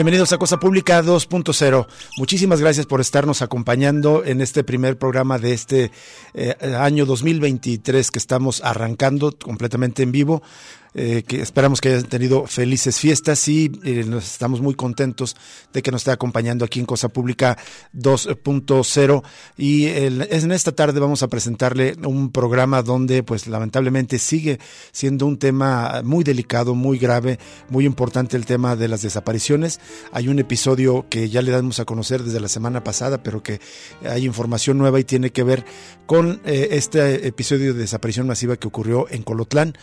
Bienvenidos a Cosa Pública 2.0. Muchísimas gracias por estarnos acompañando en este primer programa de este eh, año 2023 que estamos arrancando completamente en vivo. Eh, que esperamos que hayan tenido felices fiestas y eh, nos estamos muy contentos de que nos esté acompañando aquí en Cosa Pública 2.0 y en esta tarde vamos a presentarle un programa donde pues lamentablemente sigue siendo un tema muy delicado, muy grave, muy importante el tema de las desapariciones. Hay un episodio que ya le damos a conocer desde la semana pasada, pero que hay información nueva y tiene que ver con eh, este episodio de desaparición masiva que ocurrió en Colotlán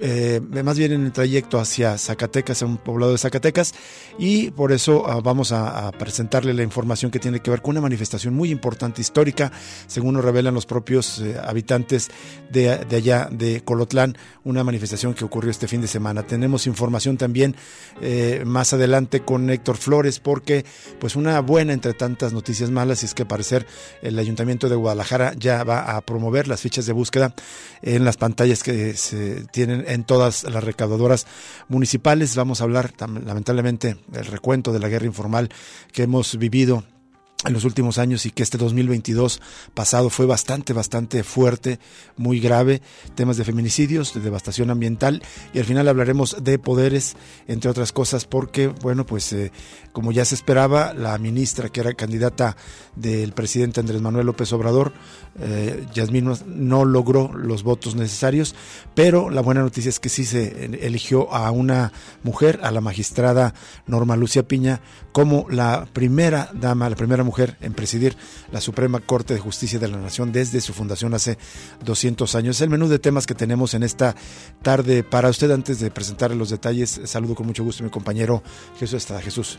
eh, más bien en el trayecto hacia Zacatecas, a un poblado de Zacatecas, y por eso ah, vamos a, presentarle la información que tiene que ver con una manifestación muy importante histórica, según nos revelan los propios eh, habitantes de, allá de Colotlán, una manifestación que ocurrió este fin de semana. Tenemos información también eh, más adelante con Héctor Flores, porque pues una buena entre tantas noticias malas es que parecer el Ayuntamiento de Guadalajara ya va a promover las fichas de búsqueda en las pantallas que se tienen en, todas las recaudadoras municipales. Vamos a hablar lamentablemente del recuento de la guerra informal que hemos vivido en los últimos años y que este 2022 pasado fue bastante, bastante fuerte, muy grave, temas de feminicidios, de devastación ambiental y al final hablaremos de poderes, entre otras cosas, porque, bueno, pues eh, como ya se esperaba, la ministra que era candidata del presidente Andrés Manuel López Obrador, eh, Yasmín no logró los votos necesarios, pero la buena noticia es que sí se eligió a una mujer, a la magistrada Norma Lucia Piña, como la primera dama, la primera mujer en presidir la Suprema Corte de Justicia de la Nación desde su fundación hace 200 años. El menú de temas que tenemos en esta tarde para usted. Antes de presentarle los detalles, saludo con mucho gusto a mi compañero Jesús Estrada. Jesús.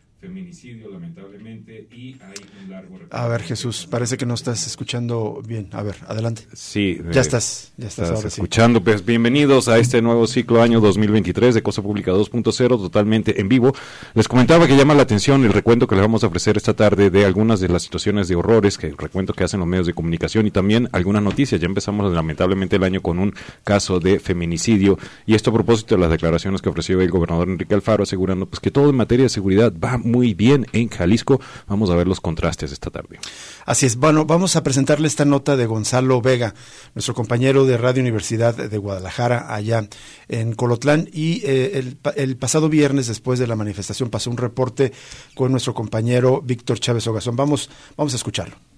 feminicidio, lamentablemente, y hay un largo A ver, Jesús, parece que no estás escuchando bien. A ver, adelante. Sí. Ya estás, ya estás, escuchando. Pues bienvenidos a este nuevo ciclo año 2023 de Cosa Pública 2.0, totalmente en vivo. Les comentaba que llama la atención el recuento que les vamos a ofrecer esta tarde de algunas de las situaciones de horrores, que el recuento que hacen los medios de comunicación y también algunas noticias. Ya empezamos lamentablemente el año con un caso de feminicidio y esto a propósito de las declaraciones que ofreció el gobernador Enrique Alfaro asegurando pues que todo en materia de seguridad va muy bien en Jalisco. Vamos a ver los contrastes esta tarde. Así es. Bueno, vamos a presentarle esta nota de Gonzalo Vega, nuestro compañero de Radio Universidad de Guadalajara, allá en Colotlán. Y eh, el, el, pasado viernes, después de la manifestación, pasó un reporte con nuestro compañero Víctor Chávez Ogazón. Vamos, vamos a escucharlo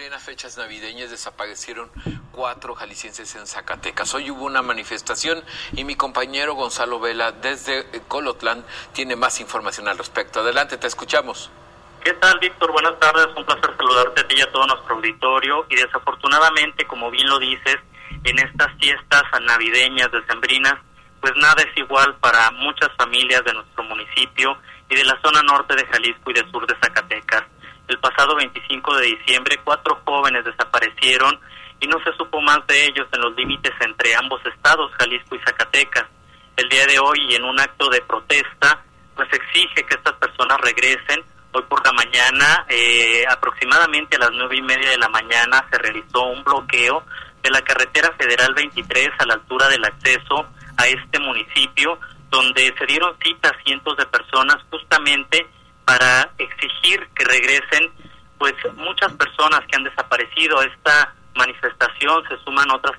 plenas fechas navideñas desaparecieron cuatro jaliscienses en Zacatecas. Hoy hubo una manifestación y mi compañero Gonzalo Vela desde Colotlán tiene más información al respecto. Adelante, te escuchamos. ¿Qué tal, Víctor? Buenas tardes. Un placer saludarte a ti y a todo nuestro auditorio. Y desafortunadamente, como bien lo dices, en estas fiestas navideñas, decembrinas, pues nada es igual para muchas familias de nuestro municipio y de la zona norte de Jalisco y del sur de Zacatecas pasado 25 de diciembre cuatro jóvenes desaparecieron y no se supo más de ellos en los límites entre ambos estados, Jalisco y Zacatecas. El día de hoy, en un acto de protesta, pues exige que estas personas regresen. Hoy por la mañana, eh, aproximadamente a las nueve y media de la mañana, se realizó un bloqueo de la carretera federal 23 a la altura del acceso a este municipio, donde se dieron citas cientos de personas justamente para exigir que regresen pues muchas personas que han desaparecido. Esta manifestación se suman otras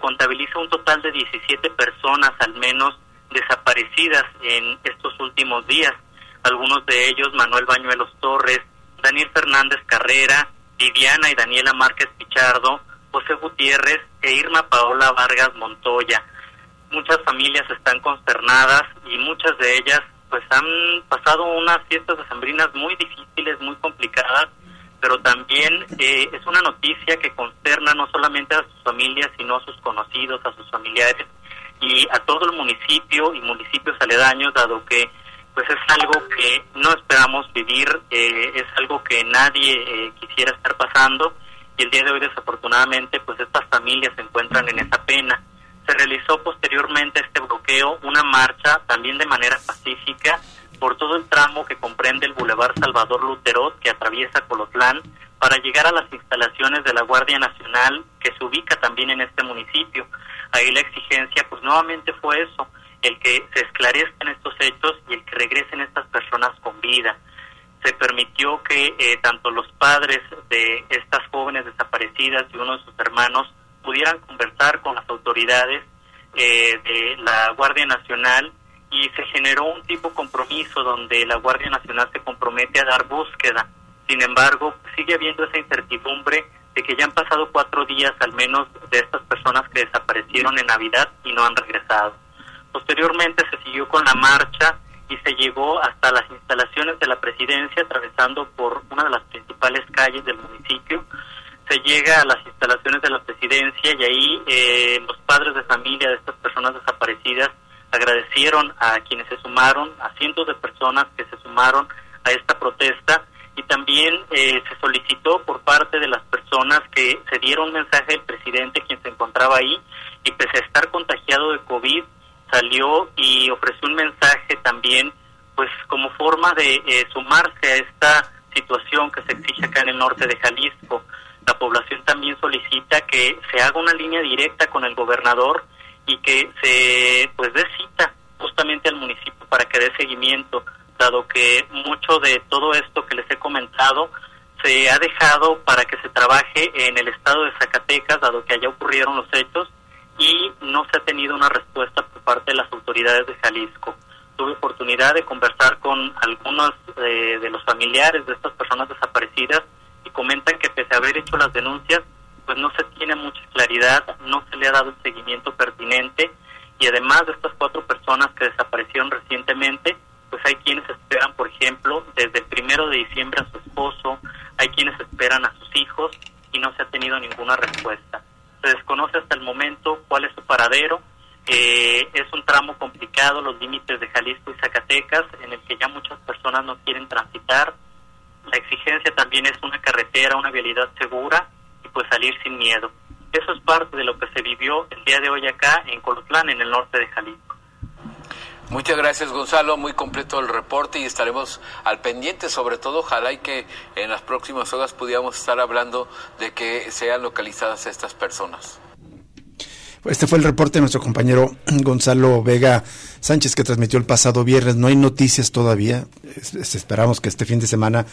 contabiliza un total de 17 personas al menos desaparecidas en estos últimos días. Algunos de ellos, Manuel Bañuelos Torres, Daniel Fernández Carrera, Viviana y Daniela Márquez Pichardo, José Gutiérrez e Irma Paola Vargas Montoya. Muchas familias están consternadas y muchas de ellas pues han pasado unas fiestas decembrinas muy difíciles, muy complicadas, pero también eh, es una noticia que consterna no solamente a sus familias, sino a sus conocidos, a sus familiares y a todo el municipio y municipios aledaños, dado que pues es algo que no esperamos vivir, eh, es algo que nadie eh, quisiera estar pasando y el día de hoy desafortunadamente pues estas familias se encuentran en esa pena. Se realizó posteriormente este bloqueo una marcha también de manera pacífica por todo el tramo que comprende el Boulevard Salvador Luterot que atraviesa Colotlán para llegar a las instalaciones de la Guardia Nacional que se ubica también en este municipio. Ahí la exigencia pues nuevamente fue eso, el que se esclarezcan estos hechos y el que regresen estas personas con vida se permitió que eh, tanto los padres de estas jóvenes desaparecidas y uno de sus hermanos pudieran conversar con las autoridades eh, de la Guardia Nacional y se generó un tipo de compromiso donde la Guardia Nacional se compromete a dar búsqueda. Sin embargo, sigue habiendo esa incertidumbre de que ya han pasado cuatro días al menos de estas personas que desaparecieron en Navidad y no han regresado. Posteriormente se siguió con la marcha y se llegó hasta las instalaciones de la presidencia, atravesando por una de las principales calles del municipio. Se llega a las instalaciones de la presidencia y ahí eh, los padres de familia de estas personas desaparecidas agradecieron a quienes se sumaron, a cientos de personas que se sumaron a esta protesta y también eh, se solicitó por parte de las personas que se dieron mensaje al presidente quien se encontraba ahí y pese a estar contagiado de COVID salió y ofreció un mensaje también, pues como forma de eh, sumarse a esta situación que se exige acá en el norte de Jalisco. La población también solicita que se haga una línea directa con el gobernador y que se pues dé cita justamente al municipio para que dé seguimiento, dado que mucho de todo esto que les he comentado se ha dejado para que se trabaje en el estado de Zacatecas, dado que allá ocurrieron los hechos y no se ha tenido una respuesta por parte de las autoridades de Jalisco. Tuve oportunidad de conversar con algunos eh, de los familiares de estas personas desaparecidas y comentan que pese a haber hecho las denuncias, pues no se tiene mucha claridad, no se le ha dado el seguimiento pertinente y además de estas cuatro personas que desaparecieron recientemente, pues hay quienes esperan, por ejemplo, desde el primero de diciembre a su esposo, hay quienes esperan a sus hijos y no se ha tenido ninguna respuesta se desconoce hasta el momento cuál es su paradero. Eh, es un tramo complicado, los límites de Jalisco y Zacatecas, en el que ya muchas personas no quieren transitar. La exigencia también es una carretera, una vialidad segura y pues salir sin miedo. Eso es parte de lo que se vivió el día de hoy acá en Colotlán, en el norte de Jalisco. Muchas gracias Gonzalo, muy completo el reporte y estaremos al pendiente, sobre todo ojalá y que en las próximas horas pudiéramos estar hablando de que sean localizadas estas personas. Este fue el reporte de nuestro compañero Gonzalo Vega Sánchez que transmitió el pasado viernes. No hay noticias todavía. Esperamos que este fin de semana,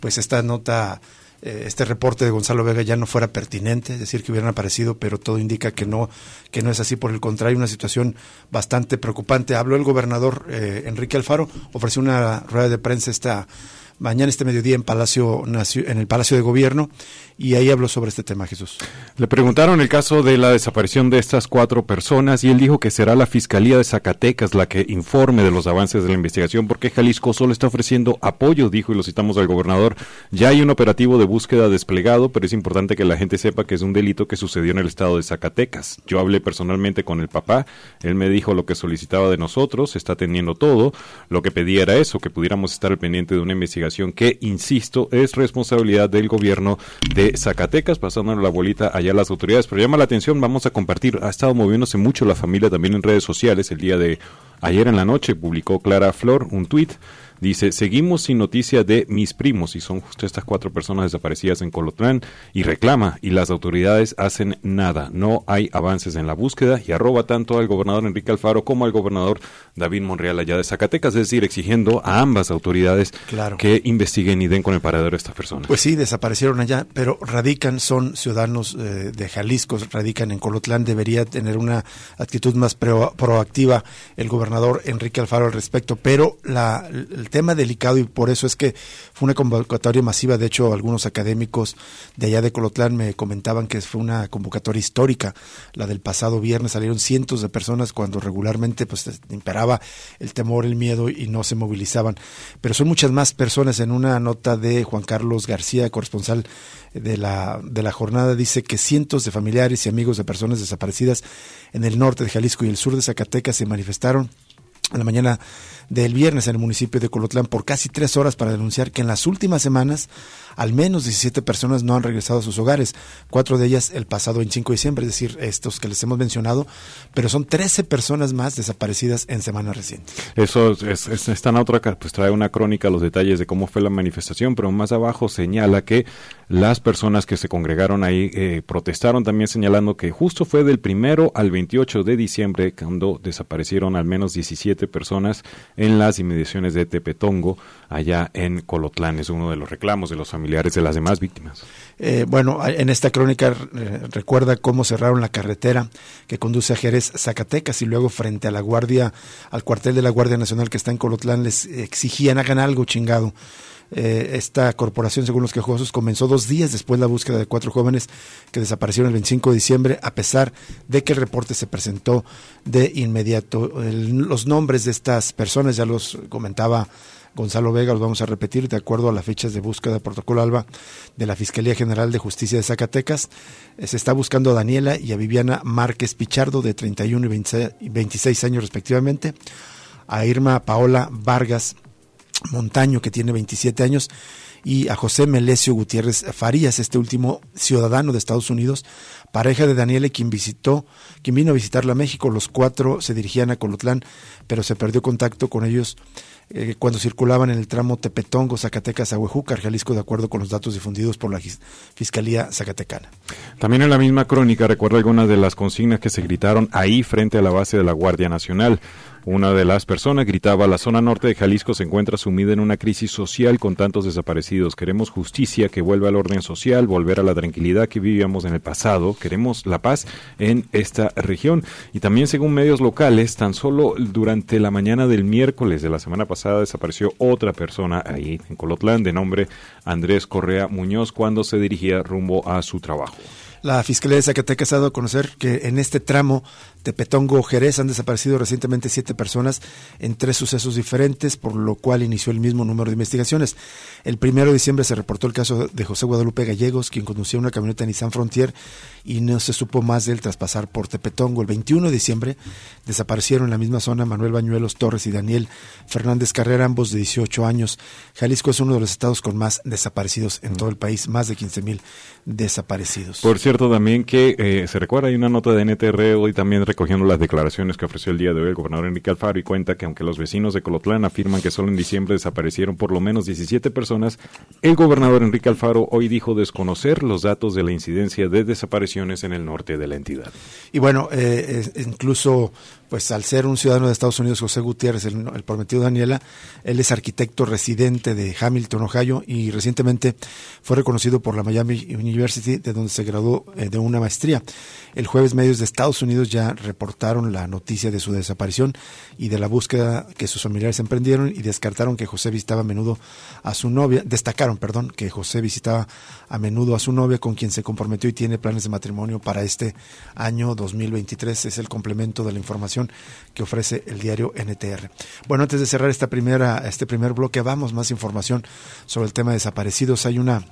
pues esta nota eh, este reporte de Gonzalo Vega ya no fuera pertinente, es decir, que hubieran aparecido, pero todo indica que no, que no es así. Por el contrario, una situación bastante preocupante. Habló el gobernador eh, Enrique Alfaro, ofreció una rueda de prensa esta mañana este mediodía en Palacio en el Palacio de Gobierno y ahí habló sobre este tema, Jesús. Le preguntaron el caso de la desaparición de estas cuatro personas y él dijo que será la Fiscalía de Zacatecas la que informe de los avances de la investigación porque Jalisco solo está ofreciendo apoyo, dijo y lo citamos al gobernador. Ya hay un operativo de búsqueda desplegado, pero es importante que la gente sepa que es un delito que sucedió en el estado de Zacatecas. Yo hablé personalmente con el papá, él me dijo lo que solicitaba de nosotros, está teniendo todo, lo que pedía era eso, que pudiéramos estar al pendiente de una investigación que, insisto, es responsabilidad del gobierno de Zacatecas, pasando la bolita allá a las autoridades. Pero llama la atención, vamos a compartir, ha estado moviéndose mucho la familia también en redes sociales. El día de ayer en la noche publicó Clara Flor un tuit Dice, seguimos sin noticia de mis primos, y son justo estas cuatro personas desaparecidas en Colotlán, y reclama, y las autoridades hacen nada. No hay avances en la búsqueda, y arroba tanto al gobernador Enrique Alfaro como al gobernador David Monreal allá de Zacatecas, es decir, exigiendo a ambas autoridades que investiguen y den con el paradero de estas personas. Pues sí, desaparecieron allá, pero radican, son ciudadanos eh, de Jalisco, radican en Colotlán, debería tener una actitud más proactiva el gobernador Enrique Alfaro al respecto, pero la, tema delicado y por eso es que fue una convocatoria masiva. De hecho, algunos académicos de allá de Colotlán me comentaban que fue una convocatoria histórica, la del pasado viernes. Salieron cientos de personas cuando regularmente pues imperaba el temor, el miedo y no se movilizaban. Pero son muchas más personas. En una nota de Juan Carlos García, corresponsal de la, de la jornada, dice que cientos de familiares y amigos de personas desaparecidas en el norte de Jalisco y el sur de Zacatecas se manifestaron en la mañana del viernes en el municipio de Colotlán por casi tres horas para denunciar que en las últimas semanas al menos 17 personas no han regresado a sus hogares, cuatro de ellas el pasado 25 de diciembre, es decir, estos que les hemos mencionado, pero son 13 personas más desaparecidas en semanas recientes. Eso es, es, está en otra, pues trae una crónica los detalles de cómo fue la manifestación, pero más abajo señala que las personas que se congregaron ahí eh, protestaron también señalando que justo fue del primero al 28 de diciembre cuando desaparecieron al menos 17 personas en las inmediaciones de Tepetongo, allá en Colotlán. Es uno de los reclamos de los familiares de las demás víctimas. Eh, bueno, en esta crónica eh, recuerda cómo cerraron la carretera que conduce a Jerez, Zacatecas, y luego frente a la guardia, al cuartel de la Guardia Nacional que está en Colotlán, les exigían hagan algo chingado. Eh, esta corporación, según los quejosos, comenzó dos días después la búsqueda de cuatro jóvenes que desaparecieron el 25 de diciembre, a pesar de que el reporte se presentó de inmediato. los nombres de estas personas ya los comentaba Gonzalo Vega, los vamos a repetir de acuerdo a las fechas de búsqueda de protocolo ALBA de la Fiscalía General de Justicia de Zacatecas. Eh, se está buscando a Daniela y a Viviana Márquez Pichardo, de 31 y 26 años respectivamente, a Irma Paola Vargas Montaño, que tiene 27 años, y a José Melesio Gutiérrez Farías, este último ciudadano de Estados Unidos, pareja de Daniela, quien visitó, quien vino a visitarla a México. Los cuatro se dirigían a Colotlán, pero se perdió contacto con ellos eh, cuando circulaban en el tramo Tepetongo, Zacatecas, Ahuejúcar, Jalisco, de acuerdo con los datos difundidos por la Fiscalía Zacatecana. También en la misma crónica recuerda algunas de las consignas que se gritaron ahí frente a la base de la Guardia Nacional. Una de las personas gritaba, la zona norte de Jalisco se encuentra sumida en una crisis social con tantos desaparecidos. Queremos justicia, que vuelva al orden social, volver a la tranquilidad que vivíamos en el pasado. Queremos la paz en esta región. Y también según medios locales, tan solo durante la mañana del miércoles de la semana pasada desapareció otra persona ahí en Colotlán de nombre Andrés Correa Muñoz cuando se dirigía rumbo a su trabajo. La Fiscalía de Zacatecas ha dado a conocer que en este tramo de Petongo Jerez han desaparecido recientemente siete personas en tres sucesos diferentes, por lo cual inició el mismo número de investigaciones. El primero de diciembre se reportó el caso de José Guadalupe Gallegos, quien conducía una camioneta Nissan Frontier y no se supo más de él tras pasar por Tepetongo. El 21 de diciembre desaparecieron en la misma zona Manuel Bañuelos Torres y Daniel Fernández Carrera, ambos de 18 años. Jalisco es uno de los estados con más desaparecidos en todo el país, más de 15 mil desaparecidos. Por cierto, también que eh, se recuerda, hay una nota de NTR hoy también recogiendo las declaraciones que ofreció el día de hoy el gobernador Enrique Alfaro y cuenta que aunque los vecinos de Colotlán afirman que solo en diciembre desaparecieron por lo menos 17 personas, el gobernador Enrique Alfaro hoy dijo desconocer los datos de la incidencia de desapariciones en el norte de la entidad. Y bueno, eh, incluso pues al ser un ciudadano de Estados Unidos, José Gutiérrez, el, prometido Daniela, él es arquitecto residente de Hamilton, Ohio, y recientemente fue reconocido por la Miami University, de donde se graduó eh, de una maestría. El jueves medios de Estados Unidos ya reportaron la noticia de su desaparición y de la búsqueda que sus familiares emprendieron y descartaron que José visitaba a menudo a su novia, destacaron, perdón, que José visitaba a menudo a su novia con quien se comprometió y tiene planes de matrimonio para este año 2023. Es el complemento de la información que ofrece el diario NTR. Bueno, antes de cerrar esta primera, este primer bloque, vamos más información sobre el tema de desaparecidos. Hay una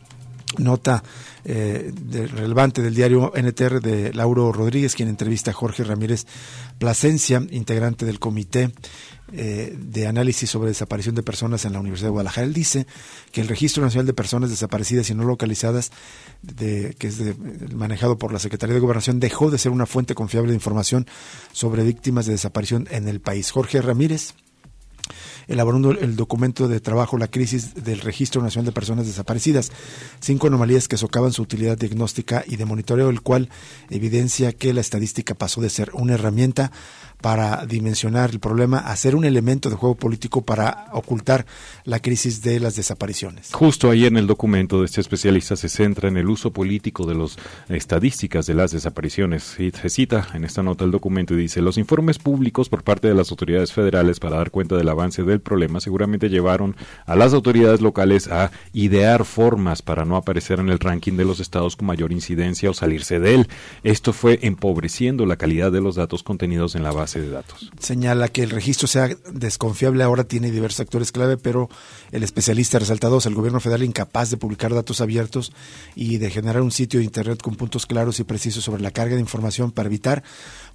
nota eh, relevante del diario NTR de Lauro Rodríguez, quien entrevista a Jorge Ramírez Plasencia, integrante del comité eh, de análisis sobre desaparición de personas en la Universidad de Guadalajara. Él dice que el Registro Nacional de Personas Desaparecidas y No Localizadas, de, que es manejado por la Secretaría de Gobernación, dejó de ser una fuente confiable de información sobre víctimas de desaparición en el país. Jorge Ramírez elaborando el documento de trabajo La crisis del Registro Nacional de Personas Desaparecidas, cinco anomalías que socavan su utilidad diagnóstica y de monitoreo, el cual evidencia que la estadística pasó de ser una herramienta para dimensionar el problema a ser un elemento de juego político para ocultar la crisis de las desapariciones. Justo ahí en el documento de este especialista se centra en el uso político de las estadísticas de las desapariciones. se cita en esta nota el documento y dice, los informes públicos por parte de las autoridades federales para dar cuenta del avance del problema seguramente llevaron a las autoridades locales a idear formas para no aparecer en el ranking de los estados con mayor incidencia o salirse de él. Esto fue empobreciendo la calidad de los datos contenidos en la base de datos. Señala que el registro sea desconfiable ahora tiene diversos actores clave, pero el especialista resalta dos, el gobierno federal incapaz de publicar datos abiertos y de generar un sitio de Internet con puntos claros y precisos sobre la carga de información para evitar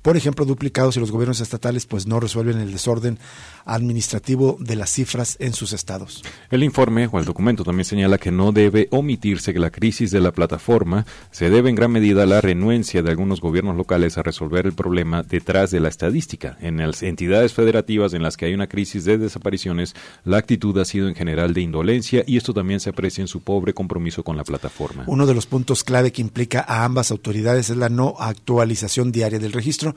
por ejemplo, duplicados y los gobiernos estatales pues no resuelven el desorden administrativo de las cifras en sus estados. El informe o el documento también señala que no debe omitirse que la crisis de la plataforma se debe en gran medida a la renuencia de algunos gobiernos locales a resolver el problema detrás de la estadística. En las entidades federativas en las que hay una crisis de desapariciones, la actitud ha sido en general de indolencia y esto también se aprecia en su pobre compromiso con la plataforma. Uno de los puntos clave que implica a ambas autoridades es la no actualización diaria del registro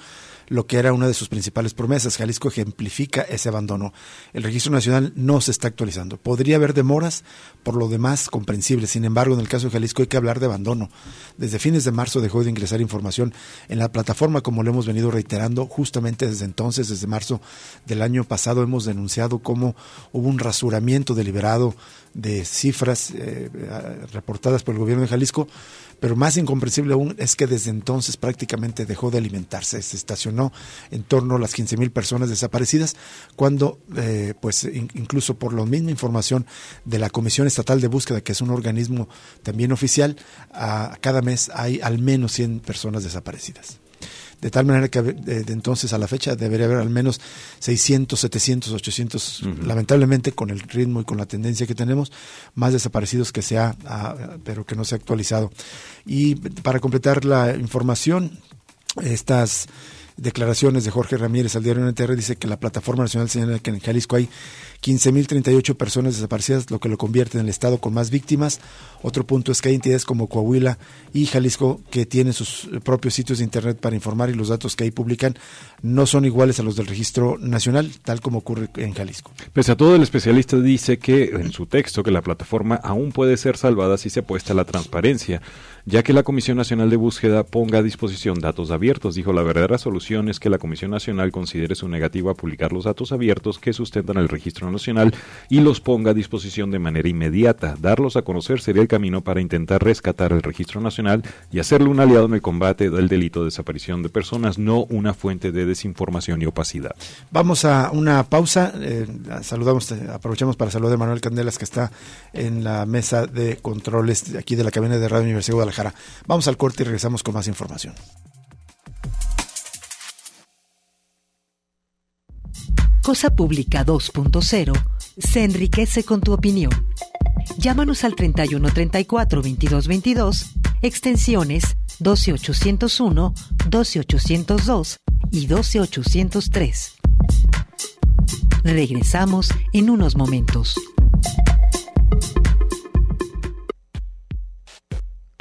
lo que era una de sus principales promesas. Jalisco ejemplifica ese abandono. El registro nacional no se está actualizando. Podría haber demoras, por lo demás comprensible. Sin embargo, en el caso de Jalisco hay que hablar de abandono. Desde fines de marzo dejó de ingresar información en la plataforma, como lo hemos venido reiterando, justamente desde entonces, desde marzo del año pasado, hemos denunciado cómo hubo un rasuramiento deliberado de cifras eh, reportadas por el gobierno de Jalisco pero más incomprensible aún es que desde entonces prácticamente dejó de alimentarse, se estacionó en torno a las 15 mil personas desaparecidas, cuando, eh, pues, incluso por la misma información de la Comisión Estatal de Búsqueda, que es un organismo también oficial, a, cada mes hay al menos 100 personas desaparecidas de tal manera que de, entonces a la fecha debería haber al menos 600, 700, 800, lamentablemente con el ritmo y con la tendencia que tenemos, más desaparecidos que se ha, pero que no se ha actualizado. Y para completar la información, estas declaraciones de Jorge Ramírez al diario NTR dice que la Plataforma Nacional señala que en Jalisco hay 15.038 personas desaparecidas, lo que lo convierte en el estado con más víctimas. Otro punto es que hay entidades como Coahuila y Jalisco que tienen sus propios sitios de Internet para informar y los datos que ahí publican no son iguales a los del registro nacional, tal como ocurre en Jalisco. Pese a todo, el especialista dice que en su texto que la plataforma aún puede ser salvada si se apuesta a la transparencia ya que la Comisión Nacional de Búsqueda ponga a disposición datos abiertos. Dijo, la verdadera solución es que la Comisión Nacional considere su negativa a publicar los datos abiertos que sustentan el registro nacional y los ponga a disposición de manera inmediata. Darlos a conocer sería el camino para intentar rescatar el registro nacional y hacerlo un aliado en el combate del delito de desaparición de personas, no una fuente de desinformación y opacidad. Vamos a una pausa. Eh, saludamos, aprovechamos para saludar a Manuel Candelas, que está en la mesa de controles aquí de la cabina de Radio Universidad de Guadalajara. Vamos al corte y regresamos con más información. Cosa Pública 2.0 se enriquece con tu opinión. Llámanos al 31 34 22 22, extensiones 12801, 12802 y 12803. Regresamos en unos momentos.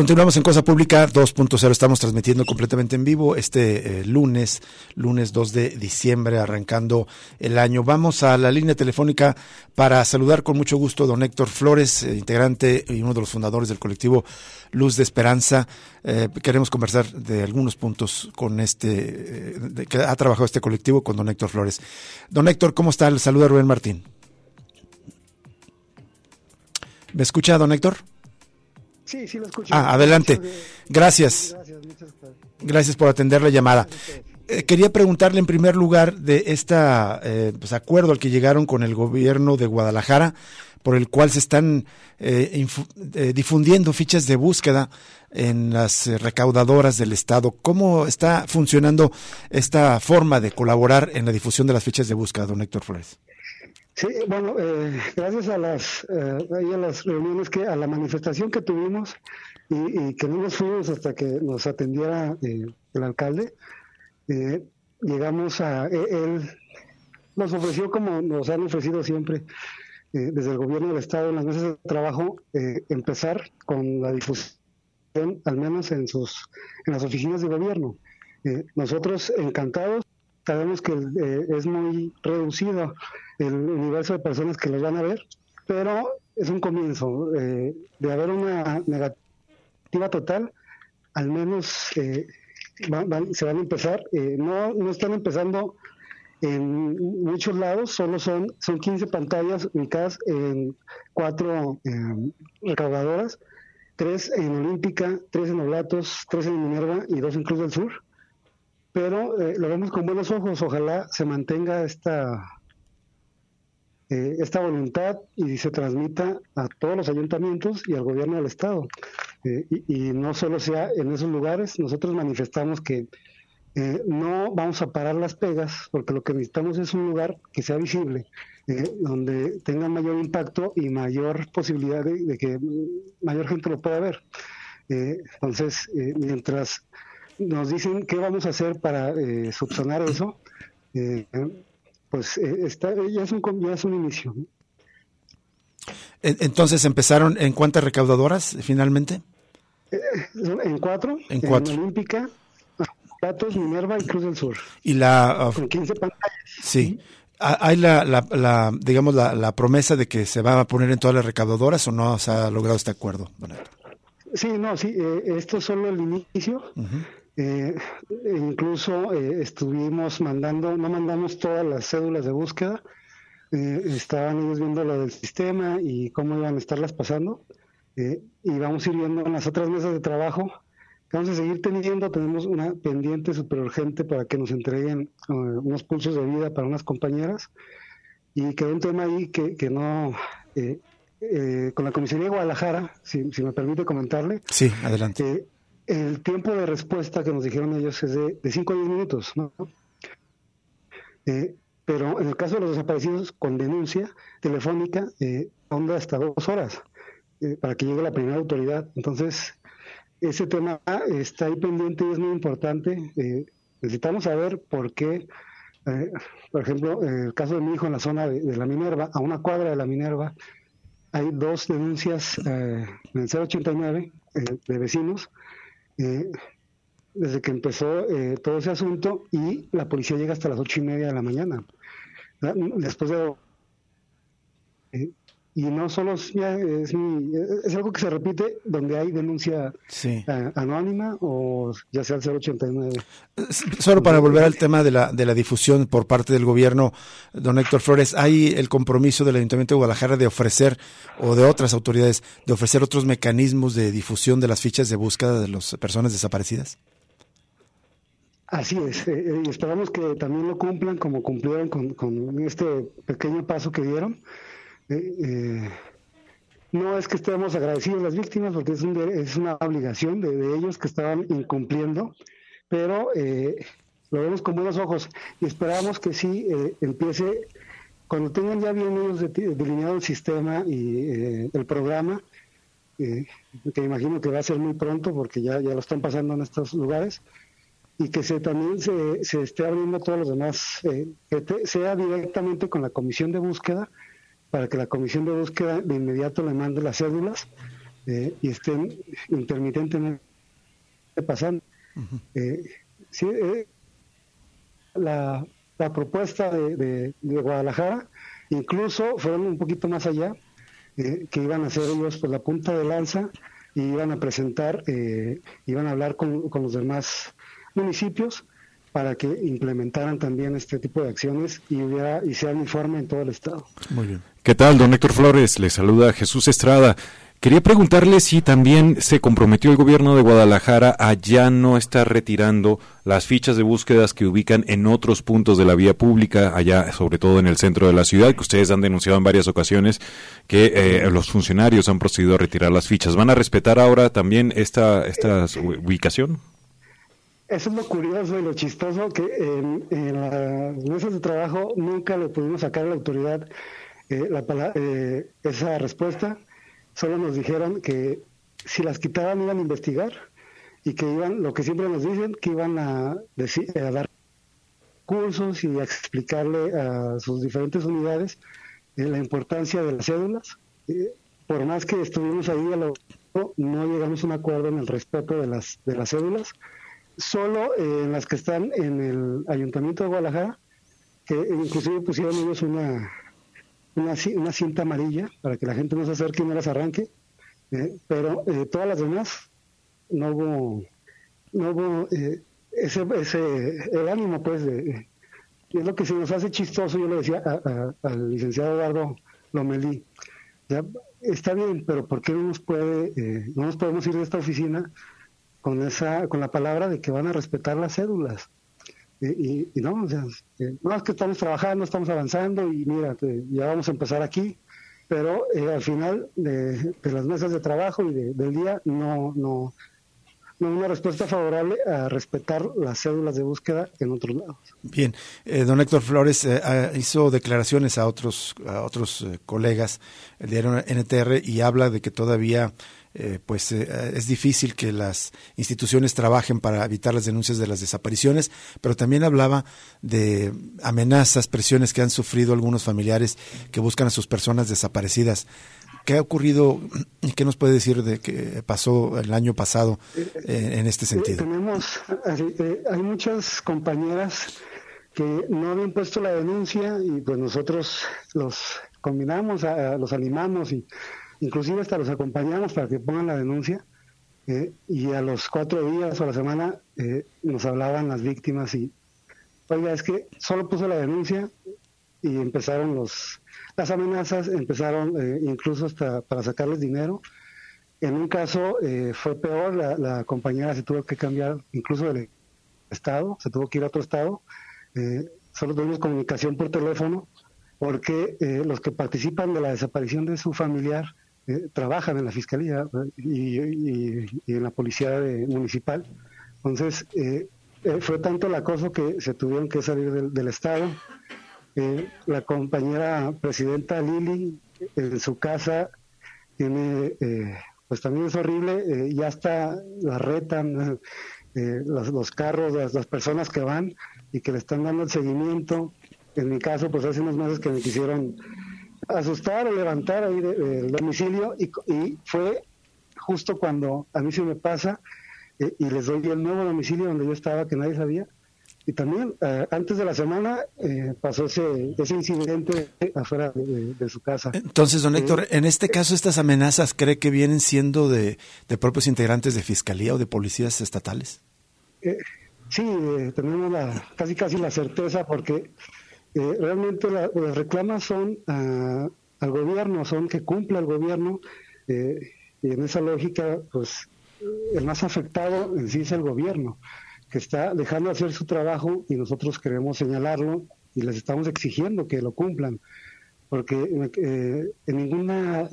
Continuamos en Cosa Pública 2.0, estamos transmitiendo completamente en vivo este eh, lunes, lunes 2 de diciembre, arrancando el año. Vamos a la línea telefónica para saludar con mucho gusto a don Héctor Flores, eh, integrante y uno de los fundadores del colectivo Luz de Esperanza. Eh, queremos conversar de algunos puntos con este, que ha trabajado este colectivo con don Héctor Flores. Don Héctor, ¿cómo está? Le saluda Rubén Martín. ¿Me escucha, don Héctor? Sí, sí lo escucho. Ah, adelante. Gracias. Gracias, por atender la llamada. Eh, quería preguntarle en primer lugar de este acuerdo al que llegaron con el gobierno de Guadalajara, por el cual se están eh, difundiendo fichas de búsqueda en las recaudadoras del Estado. ¿Cómo está funcionando esta forma de colaborar en la difusión de las fichas de búsqueda, don Héctor Flores? Sí, bueno, eh, gracias a las, eh, a las reuniones, que a la manifestación que tuvimos y, que no nos fuimos hasta que nos atendiera eh, el alcalde, llegamos a él nos ofreció como nos han ofrecido siempre desde el gobierno del estado en las mesas de trabajo empezar con la difusión al menos en sus en las oficinas de gobierno. nosotros encantados sabemos que es muy reducido el universo de personas que los van a ver, pero es un comienzo. Eh, de haber una negativa total, al menos eh, se van a empezar. Eh, no, no están empezando en muchos lados, solo son, son 15 pantallas ubicadas en cuatro recaudadoras, tres en Olímpica, tres en Oblatos, tres en Minerva y dos en Cruz del Sur. Pero lo vemos con buenos ojos, ojalá se mantenga esta eh, esta voluntad y se transmita a todos los ayuntamientos y al gobierno del Estado. Eh, y, no solo sea en esos lugares, nosotros manifestamos que eh, no vamos a parar las pegas, porque lo que necesitamos es un lugar que sea visible, donde tenga mayor impacto y mayor posibilidad de, que mayor gente lo pueda ver. entonces, mientras nos dicen qué vamos a hacer para subsanar eso, pues eh, está, ya, es un, ya es un inicio. Entonces empezaron en cuántas recaudadoras finalmente? Eh, en cuatro. En cuatro. En Olímpica, Gatos, Minerva y Cruz del Sur. Y la. Uh, 15 pantallas. Sí. ¿Hay la, la, la digamos, la, la, promesa de que se va a poner en todas las recaudadoras o no se ha logrado este acuerdo, Sí, no, sí, eh, esto es solo el inicio. Eh, incluso eh, estuvimos mandando, no mandamos todas las cédulas de búsqueda, eh, estaban ellos viendo lo del sistema y cómo iban a estarlas pasando. y vamos a ir viendo en las otras mesas de trabajo. Vamos a seguir teniendo, tenemos una pendiente súper urgente para que nos entreguen unos pulsos de vida para unas compañeras. Y quedó un tema ahí que, que no, con la Comisaría de Guadalajara, si, si, me permite comentarle. Sí, adelante el tiempo de respuesta que nos dijeron ellos es de, 5 a 10 minutos, ¿no? Eh, pero en el caso de los desaparecidos con denuncia telefónica, eh, onda hasta dos horas eh, para que llegue la primera autoridad. Entonces, ese tema está ahí pendiente y es muy importante. Eh, necesitamos saber por qué, por ejemplo, en el caso de mi hijo en la zona de, la Minerva, a una cuadra de la Minerva, hay dos denuncias en el 089 de vecinos eh, desde que empezó eh, todo ese asunto y la policía llega hasta las ocho y media de la mañana. Después de... Eh, y no solo es, es, algo que se repite donde hay denuncia anónima o ya sea el 089. Solo para volver al tema de la, de la difusión por parte del gobierno, don Héctor Flores, ¿hay el compromiso del Ayuntamiento de Guadalajara de ofrecer, o de otras autoridades, de ofrecer otros mecanismos de difusión de las fichas de búsqueda de las personas desaparecidas? Así es, eh, eh, y esperamos que también lo cumplan como cumplieron con, con este pequeño paso que dieron eh, no es que estemos agradecidos a las víctimas, porque es, es una obligación de, ellos que estaban incumpliendo, pero eh, lo vemos con buenos ojos y esperamos que sí eh, empiece, cuando tengan ya bien ellos delineado el sistema y el programa, que imagino que va a ser muy pronto porque ya, ya lo están pasando en estos lugares, y que se, también se, se esté abriendo a todos los demás, que sea directamente con la comisión de búsqueda, para que la comisión de búsqueda de inmediato le mande las cédulas eh, y estén intermitentemente pasando. Eh, eh, la, propuesta de, Guadalajara incluso fueron un poquito más allá, que iban a hacer ellos pues, la punta de lanza y iban a presentar, iban a hablar con, con los demás municipios para que implementaran también este tipo de acciones y hubiera y sea uniforme en todo el estado. Muy bien. ¿Qué tal, don Héctor Flores? Le saluda Jesús Estrada. Quería preguntarle si también se comprometió el gobierno de Guadalajara a ya no estar retirando las fichas de búsquedas que ubican en otros puntos de la vía pública, allá sobre todo en el centro de la ciudad, que ustedes han denunciado en varias ocasiones que eh, los funcionarios han procedido a retirar las fichas. ¿Van a respetar ahora también esta, esta ubicación? Eso es lo curioso y lo chistoso que en, las mesas de trabajo nunca le pudimos sacar a la autoridad eh, la, eh, esa respuesta solo nos dijeron que si las quitaban iban a investigar y que iban, lo que siempre nos dicen, que iban a, decir, a dar cursos y a explicarle a sus diferentes unidades eh, la importancia de las cédulas. Eh, por más que estuvimos ahí, a lo, no llegamos a un acuerdo en el respeto de las, de las cédulas, solo eh, en las que están en el Ayuntamiento de Guadalajara, que inclusive pusieron ellos una, una, una cinta amarilla para que la gente no se acerque y no las arranque, eh, pero eh, todas las demás no hubo, no hubo eh, ese, ese, el ánimo pues de, es lo que se nos hace chistoso, yo le decía al licenciado Eduardo Lomelí, ya, está bien, pero ¿por qué no nos puede, no nos podemos ir de esta oficina con esa, con la palabra de que van a respetar las cédulas? Y, no, o sea, no es que estamos trabajando, estamos avanzando y mira, ya vamos a empezar aquí, pero eh, al final de, las mesas de trabajo y del día no, no, no una respuesta favorable a respetar las cédulas de búsqueda en otros lados. Bien, eh, don Héctor Flores eh, hizo declaraciones a otros, a otros colegas, el diario NTR, y habla de que todavía eh, pues eh, es difícil que las instituciones trabajen para evitar las denuncias de las desapariciones, pero también hablaba de amenazas, presiones que han sufrido algunos familiares que buscan a sus personas desaparecidas. ¿Qué ha ocurrido y qué nos puede decir de que pasó el año pasado eh, en este sentido? Tenemos, hay muchas compañeras que no habían puesto la denuncia y pues nosotros los combinamos, los animamos y inclusive hasta los acompañamos para que pongan la denuncia eh, y a los cuatro días o la semana eh, nos hablaban las víctimas y, oiga, es que solo puso la denuncia y empezaron los las amenazas, empezaron eh, incluso hasta para sacarles dinero. En un caso fue peor, la, compañera se tuvo que cambiar incluso del estado, se tuvo que ir a otro estado. solo tuvimos comunicación por teléfono porque los que participan de la desaparición de su familiar eh, trabajan en la fiscalía y, en la policía municipal. Entonces, eh, eh, fue tanto el acoso que se tuvieron que salir del, Estado. la compañera presidenta Lili, en su casa, tiene, pues también es horrible, ya está, la retan, los, carros, las, las personas que van y que le están dando el seguimiento. En mi caso, pues hace unos meses que me quisieron asustar o levantar ahí del domicilio y, fue justo cuando a mí se me pasa eh, y les doy el nuevo domicilio donde yo estaba que nadie sabía. Y también eh, antes de la semana eh, pasó ese, ese incidente afuera de, su casa. Entonces, don Héctor, en este caso, ¿estas amenazas cree que vienen siendo de, de propios integrantes de fiscalía o de policías estatales? sí, tenemos la, casi casi la certeza porque eh, realmente las reclamas son al gobierno, son que cumpla el gobierno, eh, y en esa lógica, pues el más afectado en sí es el gobierno, que está dejando hacer su trabajo y nosotros queremos señalarlo y les estamos exigiendo que lo cumplan, porque eh, en ninguna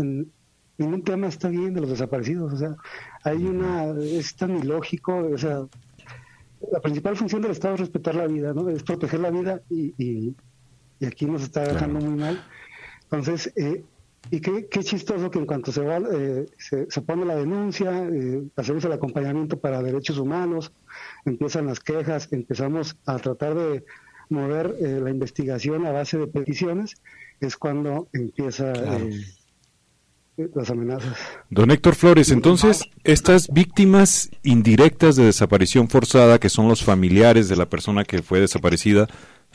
ningún tema está bien de los desaparecidos, o sea, hay una es tan ilógico, o sea, la principal función del Estado es respetar la vida, ¿no? Es proteger la vida y, y aquí nos está dejando muy mal. Entonces, eh, y qué, qué, chistoso que en cuanto se va, eh, se, pone la denuncia, eh, hacemos el acompañamiento para derechos humanos, empiezan las quejas, empezamos a tratar de mover eh, la investigación a base de peticiones, es cuando empieza las amenazas. Don Héctor Flores, entonces, estas víctimas indirectas de desaparición forzada, que son los familiares de la persona que fue desaparecida,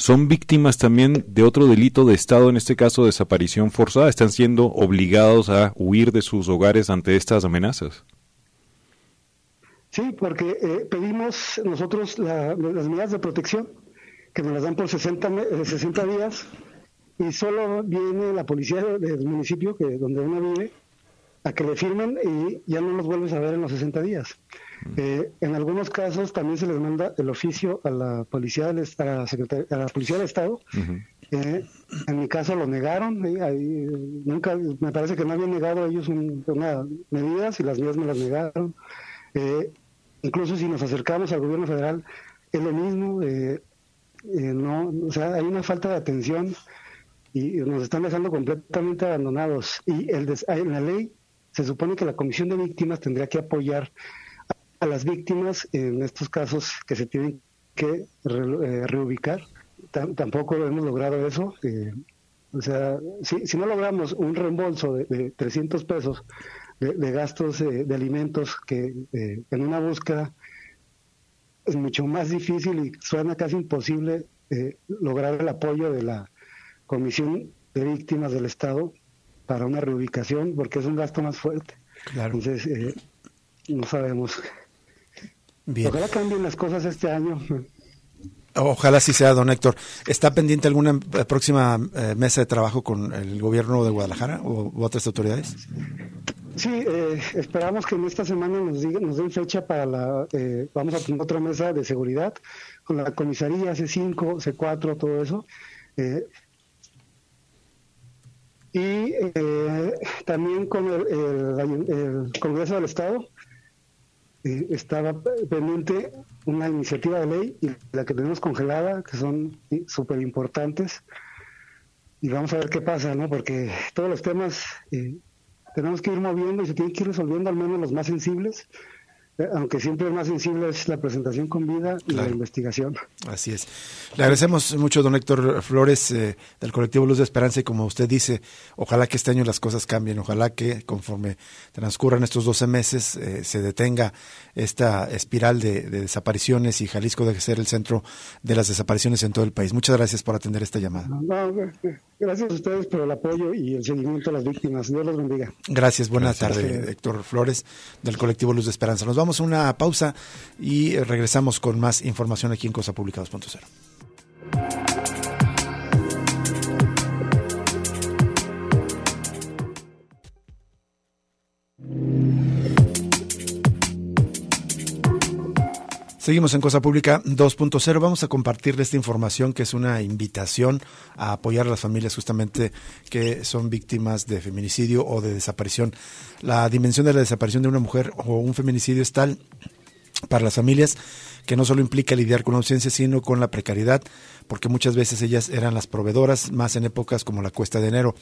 son víctimas también de otro delito de Estado, en este caso desaparición forzada. Están siendo obligados a huir de sus hogares ante estas amenazas. Sí, porque eh, pedimos nosotros las medidas de protección que nos las dan por 60, 60 días y solo viene la policía del municipio que donde uno vive a que le firmen y ya no los vuelves a ver en los 60 días. Eh, en algunos casos también se les manda el oficio a la policía del, a la, a la policía del estado. Eh, en mi caso lo negaron, ahí, nunca, me parece que no habían negado ellos una medidas y las mías me las negaron. Eh, incluso si nos acercamos al gobierno federal es lo mismo. no, o sea, hay una falta de atención y nos están dejando completamente abandonados. Y el en la ley se supone que la Comisión de Víctimas tendría que apoyar a las víctimas en estos casos que se tienen que eh, reubicar. tampoco hemos logrado eso. Eh, o sea, si, si, no logramos un reembolso de, de 300 pesos de, gastos eh, de alimentos que en una búsqueda es mucho más difícil y suena casi imposible lograr el apoyo de la Comisión de Víctimas del Estado para una reubicación porque es un gasto más fuerte. Entonces, eh, no sabemos. Bien. Ojalá cambien las cosas este año. Ojalá sí sea, don Héctor. ¿Está pendiente alguna próxima eh, mesa de trabajo con el gobierno de Guadalajara o otras autoridades? Sí, eh, esperamos que en esta semana nos, digan, nos den fecha para la... vamos a tener otra mesa de seguridad con la comisaría C5, C4, todo eso. Y eh, también con el, Congreso del Estado eh, estaba pendiente una iniciativa de ley y la que tenemos congelada, que son súper importantes. Y vamos a ver qué pasa, ¿no? Porque todos los temas eh, tenemos que ir moviendo y se tienen que ir resolviendo al menos los más sensibles aunque siempre más sensible es la presentación con vida y la investigación. Así es. Le agradecemos mucho, don Héctor Flores, eh, del colectivo Luz de Esperanza, y como usted dice, ojalá que este año las cosas cambien, ojalá que conforme transcurran estos 12 meses eh, se detenga esta espiral de, desapariciones y Jalisco deje ser el centro de las desapariciones en todo el país. Muchas gracias por atender esta llamada. Gracias a ustedes por el apoyo y el seguimiento a las víctimas. Dios los bendiga. Gracias. Buenas tardes, Héctor Flores, del colectivo Luz de Esperanza. Nos vamos a una pausa y regresamos con más información aquí en Cosa Pública 2.0. Seguimos en Cosa Pública 2.0. Vamos a compartirle esta información que es una invitación a apoyar a las familias justamente que son víctimas de feminicidio o de desaparición. La dimensión de la desaparición de una mujer o un feminicidio es tal para las familias que no solo implica lidiar con la ausencia, sino con la precariedad, porque muchas veces ellas eran las proveedoras, más en épocas como la cuesta de enero.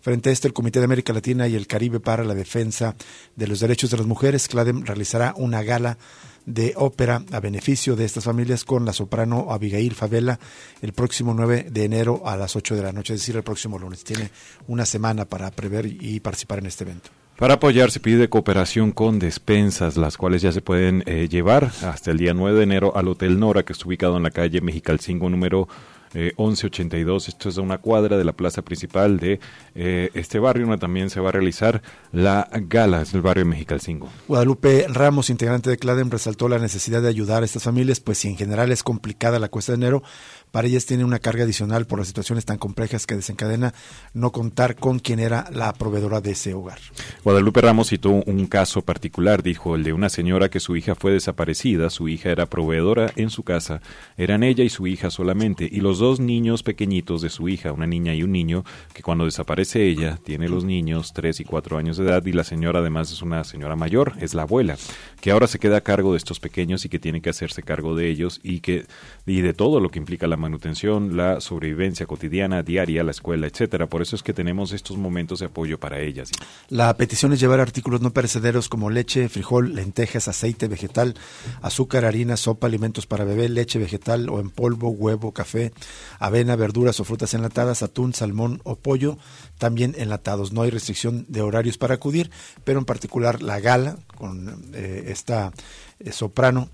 Frente a esto, el Comité de América Latina y el Caribe para la Defensa de los Derechos de las Mujeres, CLADEM, realizará una gala de ópera a beneficio de estas familias con la soprano Abigail Favela el próximo 9 de enero a las 8 de la noche, es decir, el próximo lunes. Tiene una semana para prever y participar en este evento. Para apoyar se pide cooperación con despensas, las cuales ya se pueden eh, llevar hasta el día 9 de enero al Hotel Nora, que está ubicado en la calle Mexicalcingo número 1182. Eh, Esto es a una cuadra de la plaza principal de eh, este barrio, donde también se va a realizar la gala, es el barrio Mexicalcingo. Guadalupe Ramos, integrante de CLADEM, resaltó la necesidad de ayudar a estas familias, pues si en general es complicada la cuesta de enero, para ellas tiene una carga adicional por las situaciones tan complejas que desencadena no contar con quien era la proveedora de ese hogar. Guadalupe Ramos citó un caso particular, dijo, el de una señora que su hija fue desaparecida, su hija era proveedora en su casa, eran ella y su hija solamente, y los dos niños pequeñitos de su hija, una niña y un niño, que cuando desaparece ella, tiene los niños tres y cuatro años de edad, y la señora además es una señora mayor, es la abuela, que ahora se queda a cargo de estos pequeños y que tiene que hacerse cargo de ellos y que y de todo lo que implica la manutención, la sobrevivencia cotidiana, diaria, la escuela, etcétera. Por eso es que tenemos estos momentos de apoyo para ellas. La petición es llevar artículos no perecederos como leche, frijol, lentejas, aceite vegetal, azúcar, harina, sopa, alimentos para bebé, leche vegetal o en polvo, huevo, café, avena, verduras o frutas enlatadas, atún, salmón o pollo, también enlatados. No hay restricción de horarios para acudir, pero en particular la gala con eh, esta eh, soprano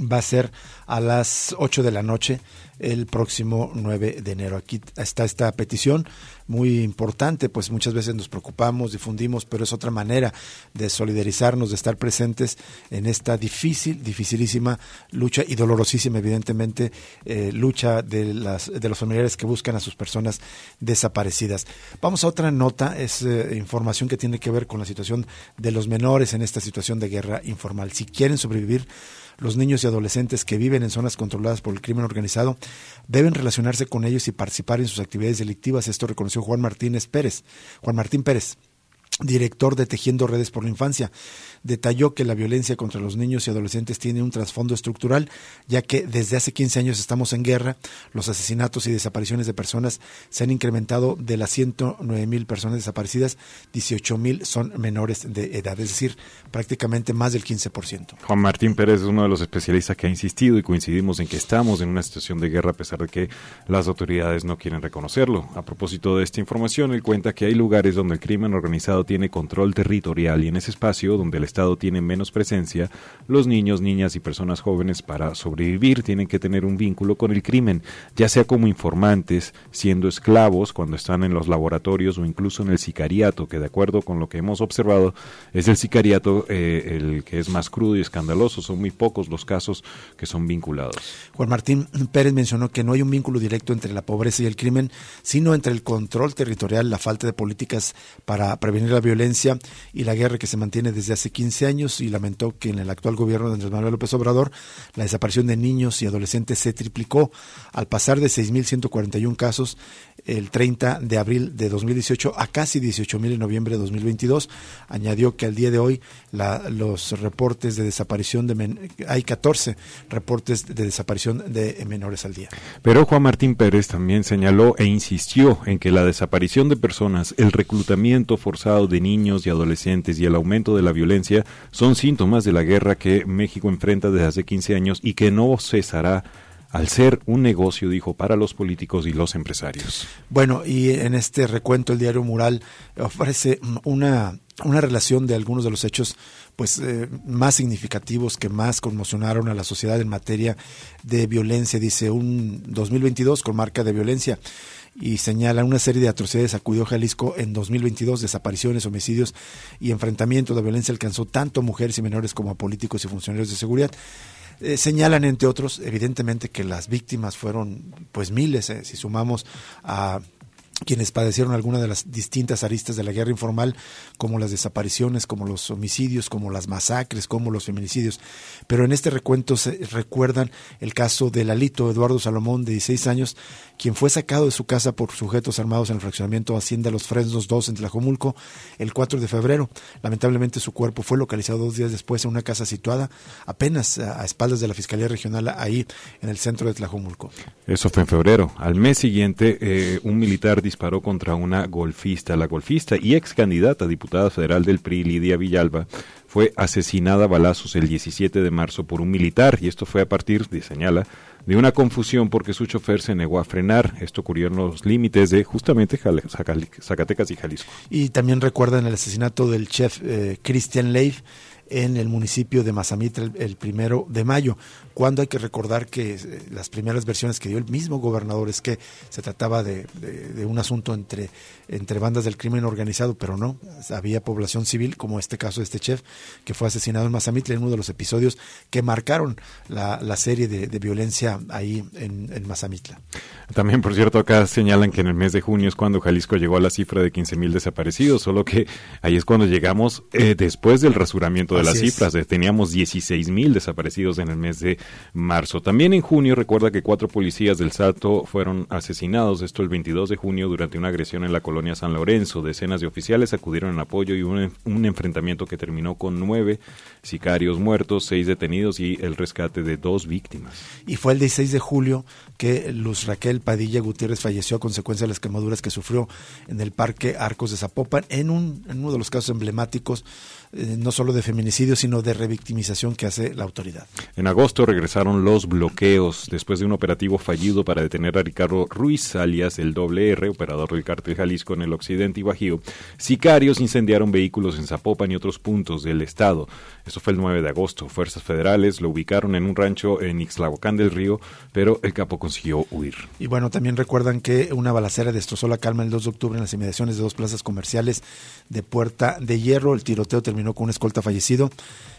va a ser a las 8 de la noche el próximo 9 de enero. Aquí está esta petición muy importante, pues muchas veces nos preocupamos, difundimos, pero es otra manera de solidarizarnos, de estar presentes en esta difícil, dificilísima lucha y dolorosísima, evidentemente, eh, lucha de, las, de los familiares que buscan a sus personas desaparecidas. Vamos a otra nota, es eh, información que tiene que ver con la situación de los menores en esta situación de guerra informal. Si quieren sobrevivir, los niños y adolescentes que viven en zonas controladas por el crimen organizado deben relacionarse con ellos y participar en sus actividades delictivas. Esto reconoció Juan Martínez Pérez, Juan Martín Pérez director de Tejiendo Redes por la Infancia detalló que la violencia contra los niños y adolescentes tiene un trasfondo estructural, ya que desde hace 15 años estamos en guerra, los asesinatos y desapariciones de personas se han incrementado de las 109 mil personas desaparecidas, 18 mil son menores de edad, es decir, prácticamente más del 15%. Juan Martín Pérez es uno de los especialistas que ha insistido y coincidimos en que estamos en una situación de guerra a pesar de que las autoridades no quieren reconocerlo. A propósito de esta información, él cuenta que hay lugares donde el crimen organizado tiene control territorial y en ese espacio donde el Estado tiene menos presencia, los niños, niñas y personas jóvenes para sobrevivir tienen que tener un vínculo con el crimen, ya sea como informantes, siendo esclavos cuando están en los laboratorios o incluso en el sicariato, que de acuerdo con lo que hemos observado es el sicariato eh, el que es más crudo y escandaloso. Son muy pocos los casos que son vinculados. Juan Martín Pérez mencionó que no hay un vínculo directo entre la pobreza y el crimen, sino entre el control territorial, la falta de políticas para prevenir la violencia y la guerra que se mantiene desde hace 15 años y lamentó que en el actual gobierno de Andrés Manuel López Obrador la desaparición de niños y adolescentes se triplicó al pasar de 6.141 casos el 30 de abril de 2018 a casi 18.000 en noviembre de 2022. Añadió que al día de hoy la, los reportes de desaparición de hay 14 reportes de desaparición de menores al día. Pero Juan Martín Pérez también señaló e insistió en que la desaparición de personas, el reclutamiento forzado de niños y adolescentes y el aumento de la violencia son síntomas de la guerra que México enfrenta desde hace 15 años y que no cesará al ser un negocio, dijo, para los políticos y los empresarios. Bueno, y en este recuento el diario Mural ofrece una, una relación de algunos de los hechos pues eh, más significativos que más conmocionaron a la sociedad en materia de violencia, dice un 2022 con marca de violencia y señala una serie de atrocidades acudió Jalisco en 2022, desapariciones, homicidios y enfrentamientos de violencia alcanzó tanto a mujeres y menores como a políticos y funcionarios de seguridad. Eh, señalan, entre otros, evidentemente que las víctimas fueron pues miles, eh, si sumamos a quienes padecieron alguna de las distintas aristas de la guerra informal, como las desapariciones, como los homicidios, como las masacres, como los feminicidios. Pero en este recuento se recuerdan el caso del alito Eduardo Salomón, de 16 años, quien fue sacado de su casa por sujetos armados en el fraccionamiento Hacienda Los Fresnos 2 en Tlajomulco el 4 de febrero. Lamentablemente su cuerpo fue localizado dos días después en una casa situada apenas a, espaldas de la Fiscalía Regional ahí en el centro de Tlajomulco. Eso fue en febrero. Al mes siguiente, eh, un militar disparó contra una golfista. La golfista y ex candidata diputada federal del PRI, Lidia Villalba, fue asesinada a balazos el 17 de marzo por un militar y esto fue a partir, de, señala, de una confusión porque su chofer se negó a frenar. Esto ocurrió en los límites de justamente Zacatecas y Jalisco. Y también recuerdan el asesinato del chef eh, Christian Leif en el municipio de Mazamitla el, primero de mayo, cuando hay que recordar que eh, las primeras versiones que dio el mismo gobernador es que se trataba de, un asunto entre, entre bandas del crimen organizado, pero no, había población civil, como este caso de este chef, que fue asesinado en Mazamitla en uno de los episodios que marcaron la, serie de, violencia ahí en, en, Mazamitla. También, por cierto, acá señalan que en el mes de junio es cuando Jalisco llegó a la cifra de 15 mil desaparecidos, solo que ahí es cuando llegamos eh, después del rasuramiento de las cifras. Teníamos 16 mil desaparecidos en el mes de marzo. También en junio, recuerda que cuatro policías del Salto fueron asesinados. Esto el 22 de junio durante una agresión en la colonia San Lorenzo. Decenas de oficiales acudieron en apoyo y un, un enfrentamiento que terminó con nueve sicarios muertos, seis detenidos y el rescate de dos víctimas. Y fue el 16 de julio que Luz Raquel Padilla Gutiérrez falleció a consecuencia de las quemaduras que sufrió en el Parque Arcos de Zapopan en, un, en uno de los casos emblemáticos, eh, no solo de feminicidio, sino de revictimización que hace la autoridad. En agosto regresaron los bloqueos después de un operativo fallido para detener a Ricardo Ruiz, alias el doble R, operador del cártel Jalisco en el occidente y Bajío. Sicarios incendiaron vehículos en Zapopan y otros puntos del estado. Eso fue el 9 de agosto. Fuerzas federales lo ubicaron en un rancho en Ixtlahuacán del Río, pero el capo consiguió huir. Y bueno, también recuerdan que una balacera destrozó la calma el 2 de octubre en las inmediaciones de dos plazas comerciales de Puerta de Hierro. El tiroteo terminó con un escolta fallecido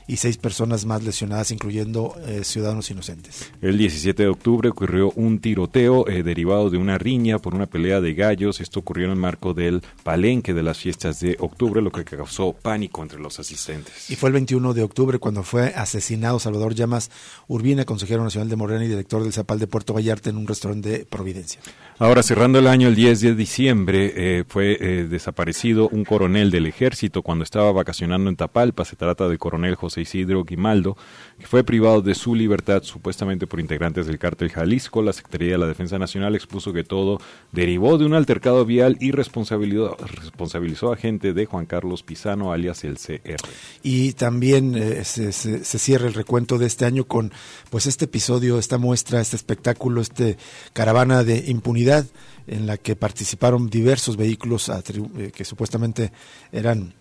y seis personas más lesionadas, incluyendo eh, ciudadanos inocentes. El 17 de octubre ocurrió un tiroteo eh, derivado de una riña por una pelea de gallos. Esto ocurrió en el marco del palenque de las fiestas de octubre, lo que causó pánico entre los asistentes. Y fue el 21 de octubre cuando fue asesinado Salvador Llamas Urbina, consejero nacional de Morena y director del Zapal de Puerto Vallarta en un restaurante de Providencia. Ahora, cerrando el año, el 10 de diciembre, eh, fue desaparecido un coronel del ejército cuando estaba vacacionando en Tapalpa. Se trata del coronel José Isidro Guimaldo, que fue privado de su libertad supuestamente por integrantes del cártel Jalisco. La Secretaría de la Defensa Nacional expuso que todo derivó de un altercado vial y responsabilizó, responsabilizó a gente de Juan Carlos Pisano, alias el CR. Y también eh, se, se, se cierra el recuento de este año con pues este episodio, esta muestra, este espectáculo, este caravana de impunidad en la que participaron diversos vehículos eh, que supuestamente eran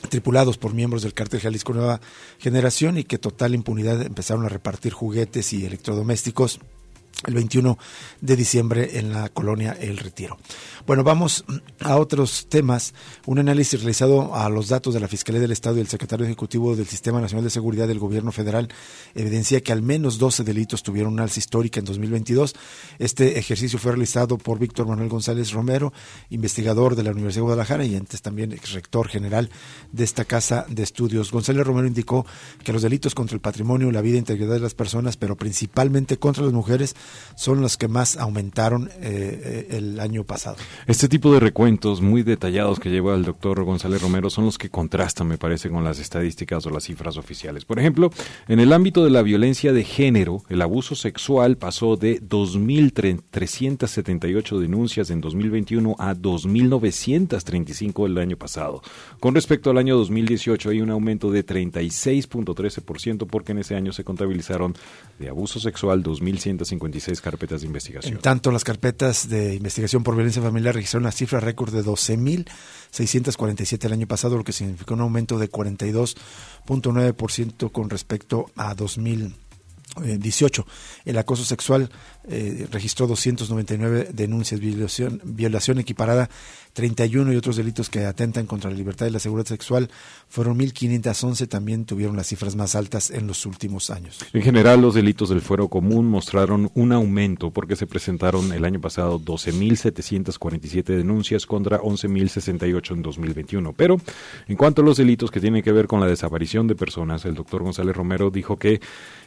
tripulados por miembros del cártel Jalisco Nueva Generación y que total impunidad empezaron a repartir juguetes y electrodomésticos el 21 de diciembre en la colonia El Retiro. Bueno, vamos a otros temas. Un análisis realizado a los datos de la Fiscalía del Estado y el secretario ejecutivo del Sistema Nacional de Seguridad del Gobierno Federal evidencia que al menos 12 delitos tuvieron una alza histórica en 2022. Este ejercicio fue realizado por Víctor Manuel González Romero, investigador de la Universidad de Guadalajara y antes también ex rector general de esta casa de estudios. González Romero indicó que los delitos contra el patrimonio, la vida e integridad de las personas, pero principalmente contra las mujeres, son los que más aumentaron eh, el año pasado. Este tipo de recuentos muy detallados que lleva el doctor González Romero son los que contrastan, me parece, con las estadísticas o las cifras oficiales. Por ejemplo, en el ámbito de la violencia de género, el abuso sexual pasó de 2.378 denuncias en 2021 a 2.935 el año pasado. Con respecto al año 2018 hay un aumento de 36.13% porque en ese año se contabilizaron de abuso sexual 2.156 carpetas de investigación. En tanto, las carpetas de investigación por violencia familiar registraron una cifra récord de 12.647 el año pasado, lo que significó un aumento de 42.9% con respecto a 2018. El acoso sexual eh, registró 299 denuncias, violación, violación equiparada 31 y otros delitos que atentan contra la libertad y la seguridad sexual fueron 1.511, también tuvieron las cifras más altas en los últimos años. En general, los delitos del fuero común mostraron un aumento porque se presentaron el año pasado 12.747 denuncias contra 11.068 en 2021. Pero en cuanto a los delitos que tienen que ver con la desaparición de personas, el doctor González Romero dijo que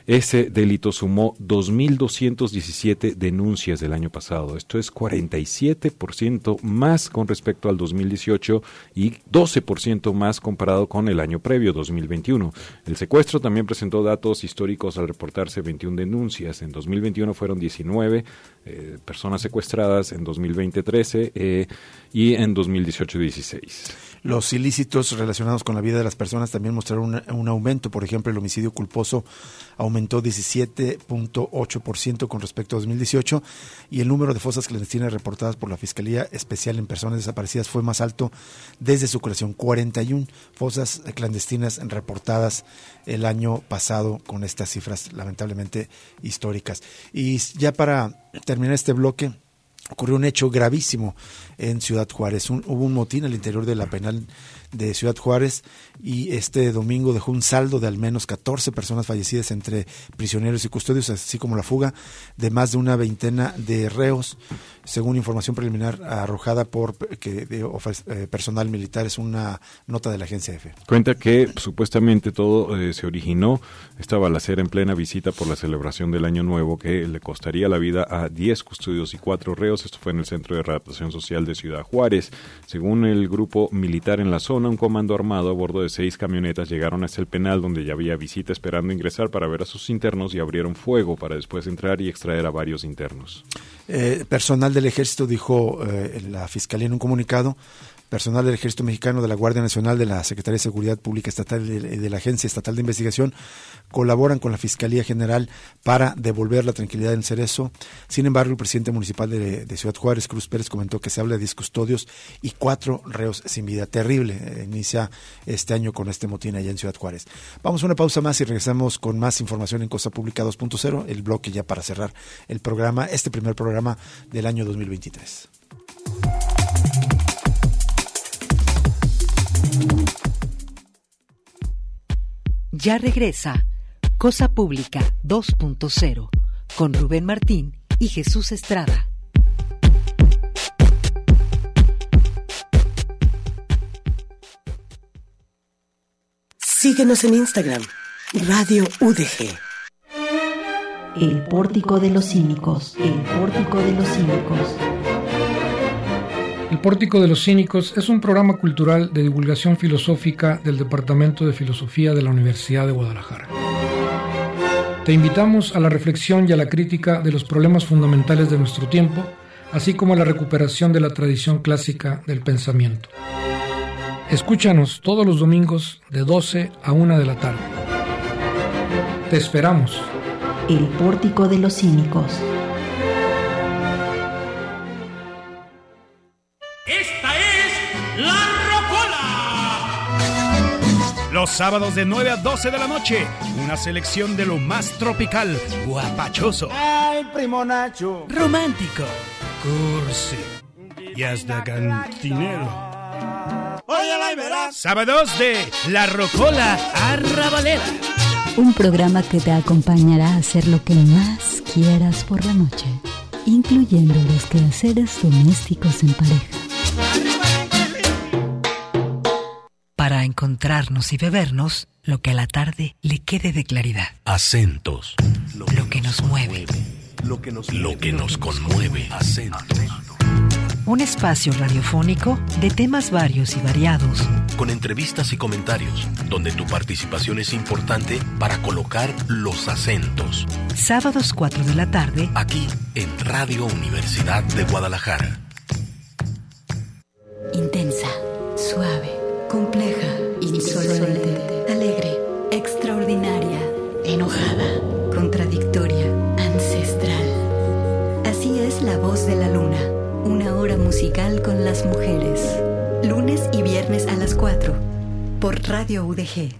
ese delito sumó 2.217 denuncias del año pasado. Esto es 47% más con respecto al 2018 y 12% más comparado con el año previo, 2021. El secuestro también presentó datos históricos al reportarse 21 denuncias. En 2021 fueron 19 eh, personas secuestradas, en 2020 13 eh, y en 2018 16. Los ilícitos relacionados con la vida de las personas también mostraron un, aumento. Por ejemplo, el homicidio culposo aumentó 17.8% con respecto a 2018 y el número de fosas clandestinas reportadas por la Fiscalía Especial en Personas Desaparecidas fue más alto desde su creación. 41 fosas clandestinas reportadas el año pasado con estas cifras lamentablemente históricas. Y ya para terminar este bloque, ocurrió un hecho gravísimo en Ciudad Juárez. Hubo un motín al interior de la penal de Ciudad Juárez y este domingo dejó un saldo de al menos 14 personas fallecidas entre prisioneros y custodios, así como la fuga de más de una veintena de reos, según información preliminar arrojada por que, de, eh, personal militar. Es una nota de la agencia EFE. Cuenta que supuestamente todo eh, se originó, esta balacera en plena visita por la celebración del Año Nuevo que le costaría la vida a 10 custodios y 4 reos. Esto fue en el Centro de Readaptación Social de Ciudad Juárez. Según el grupo militar en la zona, un comando armado a bordo de seis camionetas llegaron hasta el penal donde ya había visita esperando ingresar para ver a sus internos y abrieron fuego para después entrar y extraer a varios internos. Eh, personal del ejército dijo eh, la fiscalía en un comunicado personal del Ejército Mexicano, de la Guardia Nacional, de la Secretaría de Seguridad Pública Estatal y de, la Agencia Estatal de Investigación colaboran con la Fiscalía General para devolver la tranquilidad en Cerezo. Sin embargo, el presidente municipal de, Ciudad Juárez, Cruz Pérez, comentó que se habla de 10 custodios y cuatro reos sin vida. Terrible. Eh, inicia este año con este motín allá en Ciudad Juárez. Vamos a una pausa más y regresamos con más información en Cosa Pública 2.0, el bloque ya para cerrar el programa, este primer programa del año 2023. Ya regresa Cosa Pública 2.0 con Rubén Martín y Jesús Estrada. Síguenos en Instagram, Radio UDG. El pórtico de los cínicos, el pórtico de los cínicos. El Pórtico de los Cínicos es un programa cultural de divulgación filosófica del Departamento de Filosofía de la Universidad de Guadalajara. Te invitamos a la reflexión y a la crítica de los problemas fundamentales de nuestro tiempo, así como a la recuperación de la tradición clásica del pensamiento. Escúchanos todos los domingos de 12 a 1 de la tarde. Te esperamos. El Pórtico de los Cínicos. Los sábados de 9 a 12 de la noche, una selección de lo más tropical, guapachoso. Ay, primo Nacho. Romántico. Cursi. Y hasta cantinero. Oye, la verás. Sábados de La Rocola Arrabalera. Un programa que te acompañará a hacer lo que más quieras por la noche, incluyendo los quehaceres domésticos en pareja. Para encontrarnos y bebernos lo que a la tarde le quede de claridad. Acentos. Lo que, nos, mueve. Lo que nos, lo que nos conmueve. Acentos. Un espacio radiofónico de temas varios y variados. Con entrevistas y comentarios, donde tu participación es importante para colocar los acentos. Sábados 4 de la tarde. Aquí en Radio Universidad de Guadalajara. Intensa, suave compleja, insolente, alegre, extraordinaria, enojada, contradictoria, ancestral. Así es la voz de la luna, una hora musical con las mujeres. Lunes y viernes a las 4, por Radio UDG.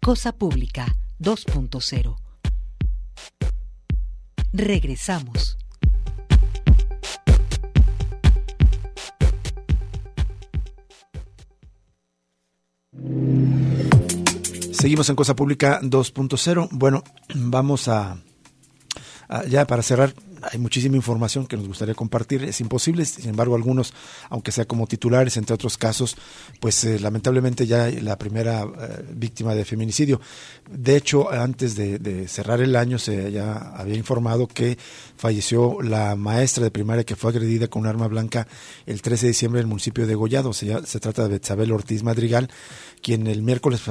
Cosa Pública 2.0. Regresamos. Seguimos en Cosa Pública 2.0. Bueno, vamos a, ya para cerrar hay muchísima información que nos gustaría compartir. Es imposible, sin embargo, algunos, aunque sea como titulares, entre otros casos, pues eh, lamentablemente ya la primera eh, víctima de feminicidio. De hecho, antes de, cerrar el año se ya había informado que falleció la maestra de primaria que fue agredida con un arma blanca el 13 de diciembre en el municipio de Gollado. Se, se trata de Isabel Ortiz Madrigal, quien el miércoles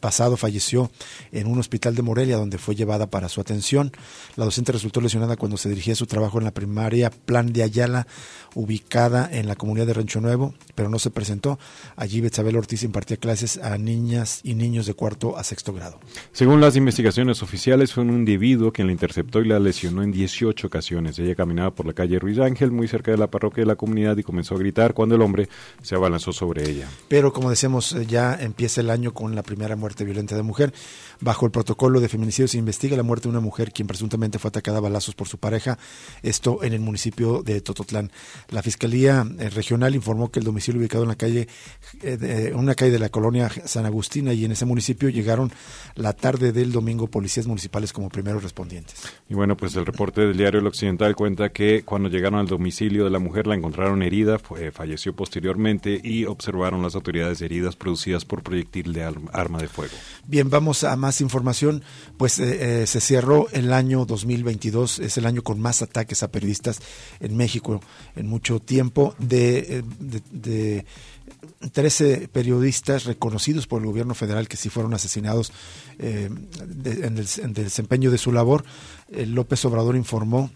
pasado falleció en un hospital de Morelia, donde fue llevada para su atención. La docente resultó lesionada cuando se dirigía a su trabajo en la primaria Plan de Ayala, ubicada en la comunidad de Rancho Nuevo, pero no se presentó. Allí Betzabel Ortiz impartía clases a niñas y niños de cuarto a sexto grado. Según las investigaciones oficiales, fue un individuo quien la interceptó y la lesionó en 18 ocasiones. Ella caminaba por la calle Ruiz Ángel, muy cerca de la parroquia de la comunidad, y comenzó a gritar cuando el hombre se abalanzó sobre ella. Pero como decíamos, eh, ya empieza el año con la primera muerte violenta de mujer. Bajo el protocolo de feminicidio se investiga la muerte de una mujer quien presuntamente fue atacada a balazos por su pareja, esto en el municipio de Tototlán. La Fiscalía eh, Regional informó que el domicilio ubicado en la calle, eh, una calle de la colonia San Agustina y en ese municipio llegaron la tarde del domingo policías municipales como primeros respondientes. Y bueno, pues el reporte del diario El Occidental cuenta que cuando llegaron al domicilio de la mujer la encontraron herida, falleció posteriormente y observaron las autoridades heridas producidas por proyectil de arma de fuego. Bien, vamos a más información. Pues eh, eh, se cerró el año 2022, es el año con más ataques a periodistas en México en mucho tiempo. De, eh, de, 13 periodistas reconocidos por el gobierno federal que sí fueron asesinados en, el, en, el, desempeño de su labor, López Obrador informó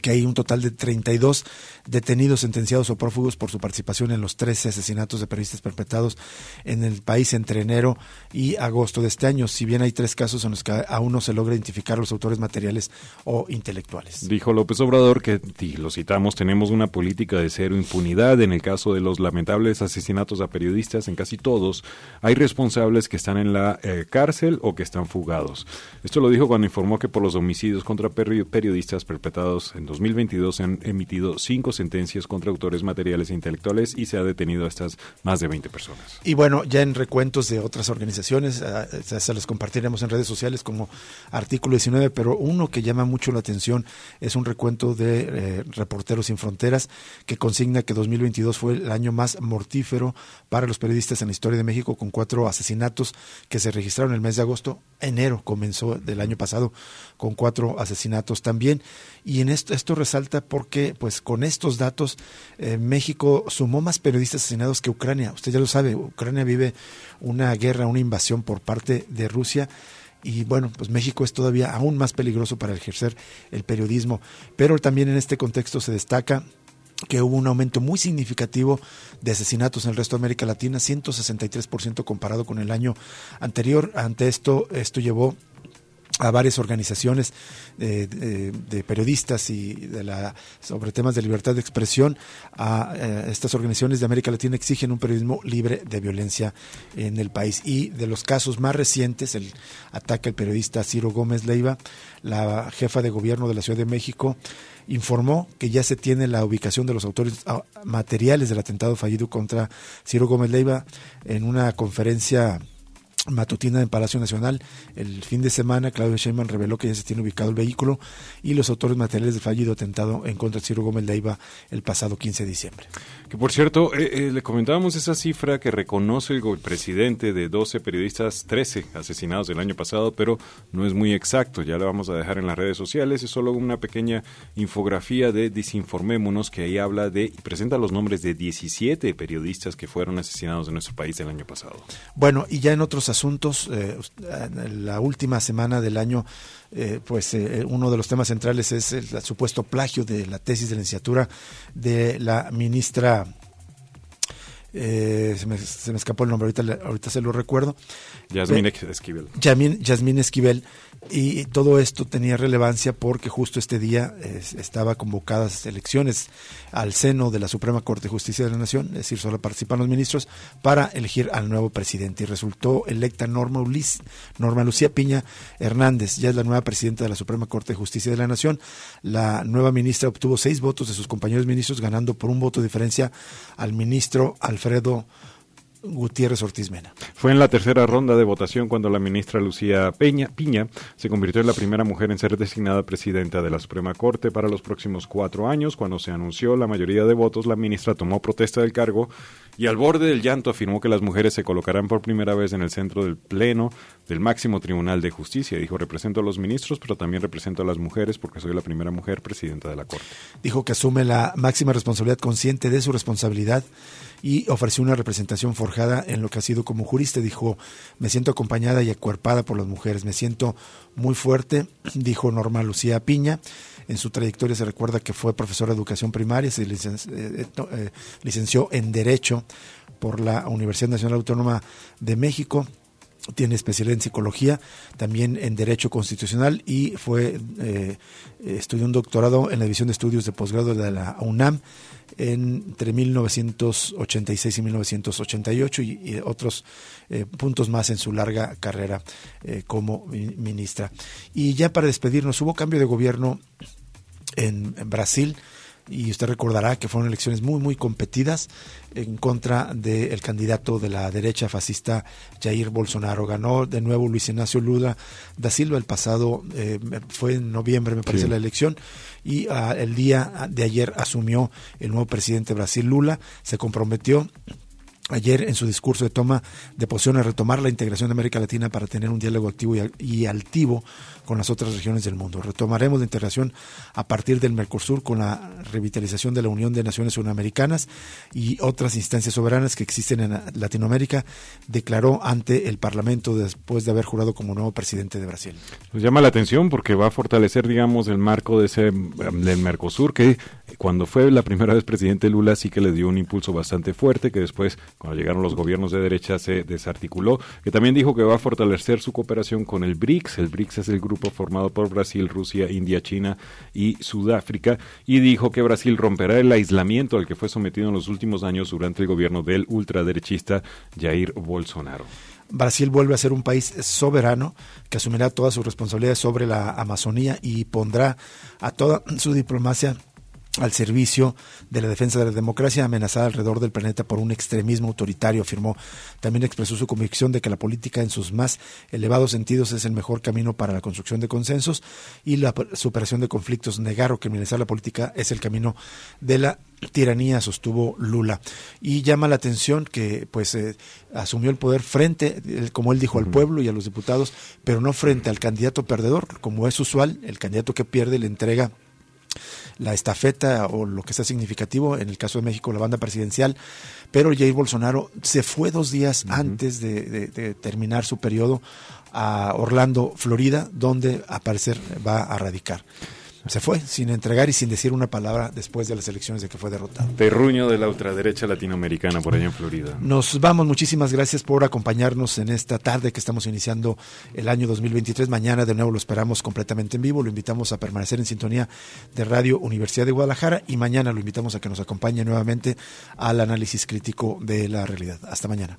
que hay un total de 32 detenidos, sentenciados o prófugos por su participación en los 13 asesinatos de periodistas perpetrados en el país entre enero y agosto de este año, si bien hay tres casos en los que aún no se logra identificar los autores materiales o intelectuales. Dijo López Obrador que, y lo citamos, tenemos una política de cero impunidad en el caso de los lamentables asesinatos a periodistas, en casi todos hay responsables que están en la eh, cárcel o que están fugados. Esto lo dijo cuando informó que por los homicidios contra periodistas perpetrados en 2022 se han emitido cinco sentencias contra autores materiales e intelectuales y se ha detenido a estas más de 20 personas. Y bueno, ya en recuentos de otras organizaciones, se las compartiremos en redes sociales como artículo 19, pero uno que llama mucho la atención es un recuento de eh, Reporteros sin Fronteras que consigna que 2022 fue el año más mortífero para los periodistas en la historia de México con cuatro asesinatos que se registraron el mes de agosto. Enero comenzó del año pasado con cuatro asesinatos también. Y en esto, resalta porque, pues, con estos datos, eh, México sumó más periodistas asesinados que Ucrania. Usted ya lo sabe, Ucrania vive una guerra, una invasión por parte de Rusia y bueno, pues México es todavía aún más peligroso para ejercer el periodismo. Pero también en este contexto se destaca que hubo un aumento muy significativo de asesinatos en el resto de América Latina, 163% comparado con el año anterior. Ante esto, esto llevó a varias organizaciones de, periodistas y de la, sobre temas de libertad de expresión. A, eh, estas organizaciones de América Latina exigen un periodismo libre de violencia en el país. Y de los casos más recientes, el ataque al periodista Ciro Gómez Leiva, la jefa de gobierno de la Ciudad de México, informó que ya se tiene la ubicación de los autores ah, materiales del atentado fallido contra Ciro Gómez Leiva en una conferencia matutina en Palacio Nacional. El fin de semana, Claudio Sheinbaum reveló que ya se tiene ubicado el vehículo y los autores materiales del fallido atentado en contra de Ciro Gómez Leiva el pasado 15 de diciembre. Que por cierto, eh, eh, le comentábamos esa cifra que reconoce el presidente de 12 periodistas, 13 asesinados del año pasado, pero no es muy exacto. Ya lo vamos a dejar en las redes sociales. Es solo una pequeña infografía de Desinformémonos que ahí habla de y presenta los nombres de 17 periodistas que fueron asesinados en nuestro país el año pasado. Bueno, y ya en otros asuntos, eh, la última semana del año, eh, pues eh, uno de los temas centrales es el, supuesto plagio de la tesis de licenciatura de la ministra se, me, se, me, escapó el nombre, ahorita, ahorita se lo recuerdo. Yasmín Esquivel. Yasmín Esquivel, y todo esto tenía relevancia porque justo este día estaba convocadas elecciones al seno de la Suprema Corte de Justicia de la Nación, es decir, solo participan los ministros, para elegir al nuevo presidente. Y resultó electa Norma, Norma Lucía Piña Hernández, ya es la nueva presidenta de la Suprema Corte de Justicia de la Nación. La nueva ministra obtuvo seis votos de sus compañeros ministros, ganando por un voto de diferencia al ministro Alfredo Gutiérrez Ortiz Mena. Fue en la tercera ronda de votación cuando la ministra Lucía Peña, Piña se convirtió en la primera mujer en ser designada presidenta de la Suprema Corte para los próximos cuatro años. Cuando se anunció la mayoría de votos, la ministra tomó protesta del cargo y al borde del llanto afirmó que las mujeres se colocarán por primera vez en el centro del Pleno del máximo Tribunal de Justicia. Dijo, represento a los ministros, pero también represento a las mujeres porque soy la primera mujer presidenta de la Corte. Dijo que asume la máxima responsabilidad consciente de su responsabilidad y ofreció una representación forjada en lo que ha sido como jurista. Dijo, me siento acompañada y acuerpada por las mujeres, me siento muy fuerte, dijo Norma Lucía Piña. En su trayectoria se recuerda que fue profesora de educación primaria, se licenció, eh, eh, licenció en Derecho por la Universidad Nacional Autónoma de México tiene especialidad en psicología, también en derecho constitucional y fue eh, estudió un doctorado en la división de estudios de posgrado de la UNAM entre 1986 y 1988 y, otros eh, puntos más en su larga carrera eh, como ministra. Y ya para despedirnos, hubo cambio de gobierno en Brasil y usted recordará que fueron elecciones muy, muy competidas en contra del candidato de la derecha fascista Jair Bolsonaro. Ganó de nuevo Luis Ignacio Lula da Silva el pasado, eh, fue en noviembre me parece la elección, y ah, el día de ayer asumió el nuevo presidente de Brasil Lula, se comprometió ayer en su discurso de toma de posición a retomar la integración de América Latina para tener un diálogo activo y, altivo con las otras regiones del mundo. Retomaremos la integración a partir del Mercosur con la revitalización de la Unión de Naciones Sudamericanas y otras instancias soberanas que existen en Latinoamérica, declaró ante el Parlamento después de haber jurado como nuevo presidente de Brasil. Nos llama la atención porque va a fortalecer, digamos, el marco de ese del Mercosur que cuando fue la primera vez presidente Lula sí que le dio un impulso bastante fuerte que después cuando llegaron los gobiernos de derecha se desarticuló, que también dijo que va a fortalecer su cooperación con el BRICS. El BRICS es el grupo formado por Brasil, Rusia, India, China y Sudáfrica, y dijo que Brasil romperá el aislamiento al que fue sometido en los últimos años durante el gobierno del ultraderechista Jair Bolsonaro. Brasil vuelve a ser un país soberano que asumirá todas sus responsabilidades sobre la Amazonía y pondrá a toda su diplomacia al servicio de la defensa de la democracia amenazada alrededor del planeta por un extremismo autoritario, afirmó. También expresó su convicción de que la política en sus más elevados sentidos es el mejor camino para la construcción de consensos y la superación de conflictos. Negar o criminalizar la política es el camino de la tiranía, sostuvo Lula. Y llama la atención que pues eh, asumió el poder frente, como él dijo, al pueblo y a los diputados, pero no frente al candidato perdedor, como es usual, el candidato que pierde le entrega la estafeta o lo que sea significativo, en el caso de México la banda presidencial, pero Jair Bolsonaro se fue dos días antes de, terminar su periodo a Orlando, Florida, donde a parecer va a radicar se fue sin entregar y sin decir una palabra después de las elecciones de que fue derrotado. Terruño de la ultraderecha latinoamericana por allá en Florida. Nos vamos, muchísimas gracias por acompañarnos en esta tarde que estamos iniciando el año 2023. Mañana de nuevo lo esperamos completamente en vivo, lo invitamos a permanecer en sintonía de Radio Universidad de Guadalajara y mañana lo invitamos a que nos acompañe nuevamente al análisis crítico de la realidad. Hasta mañana.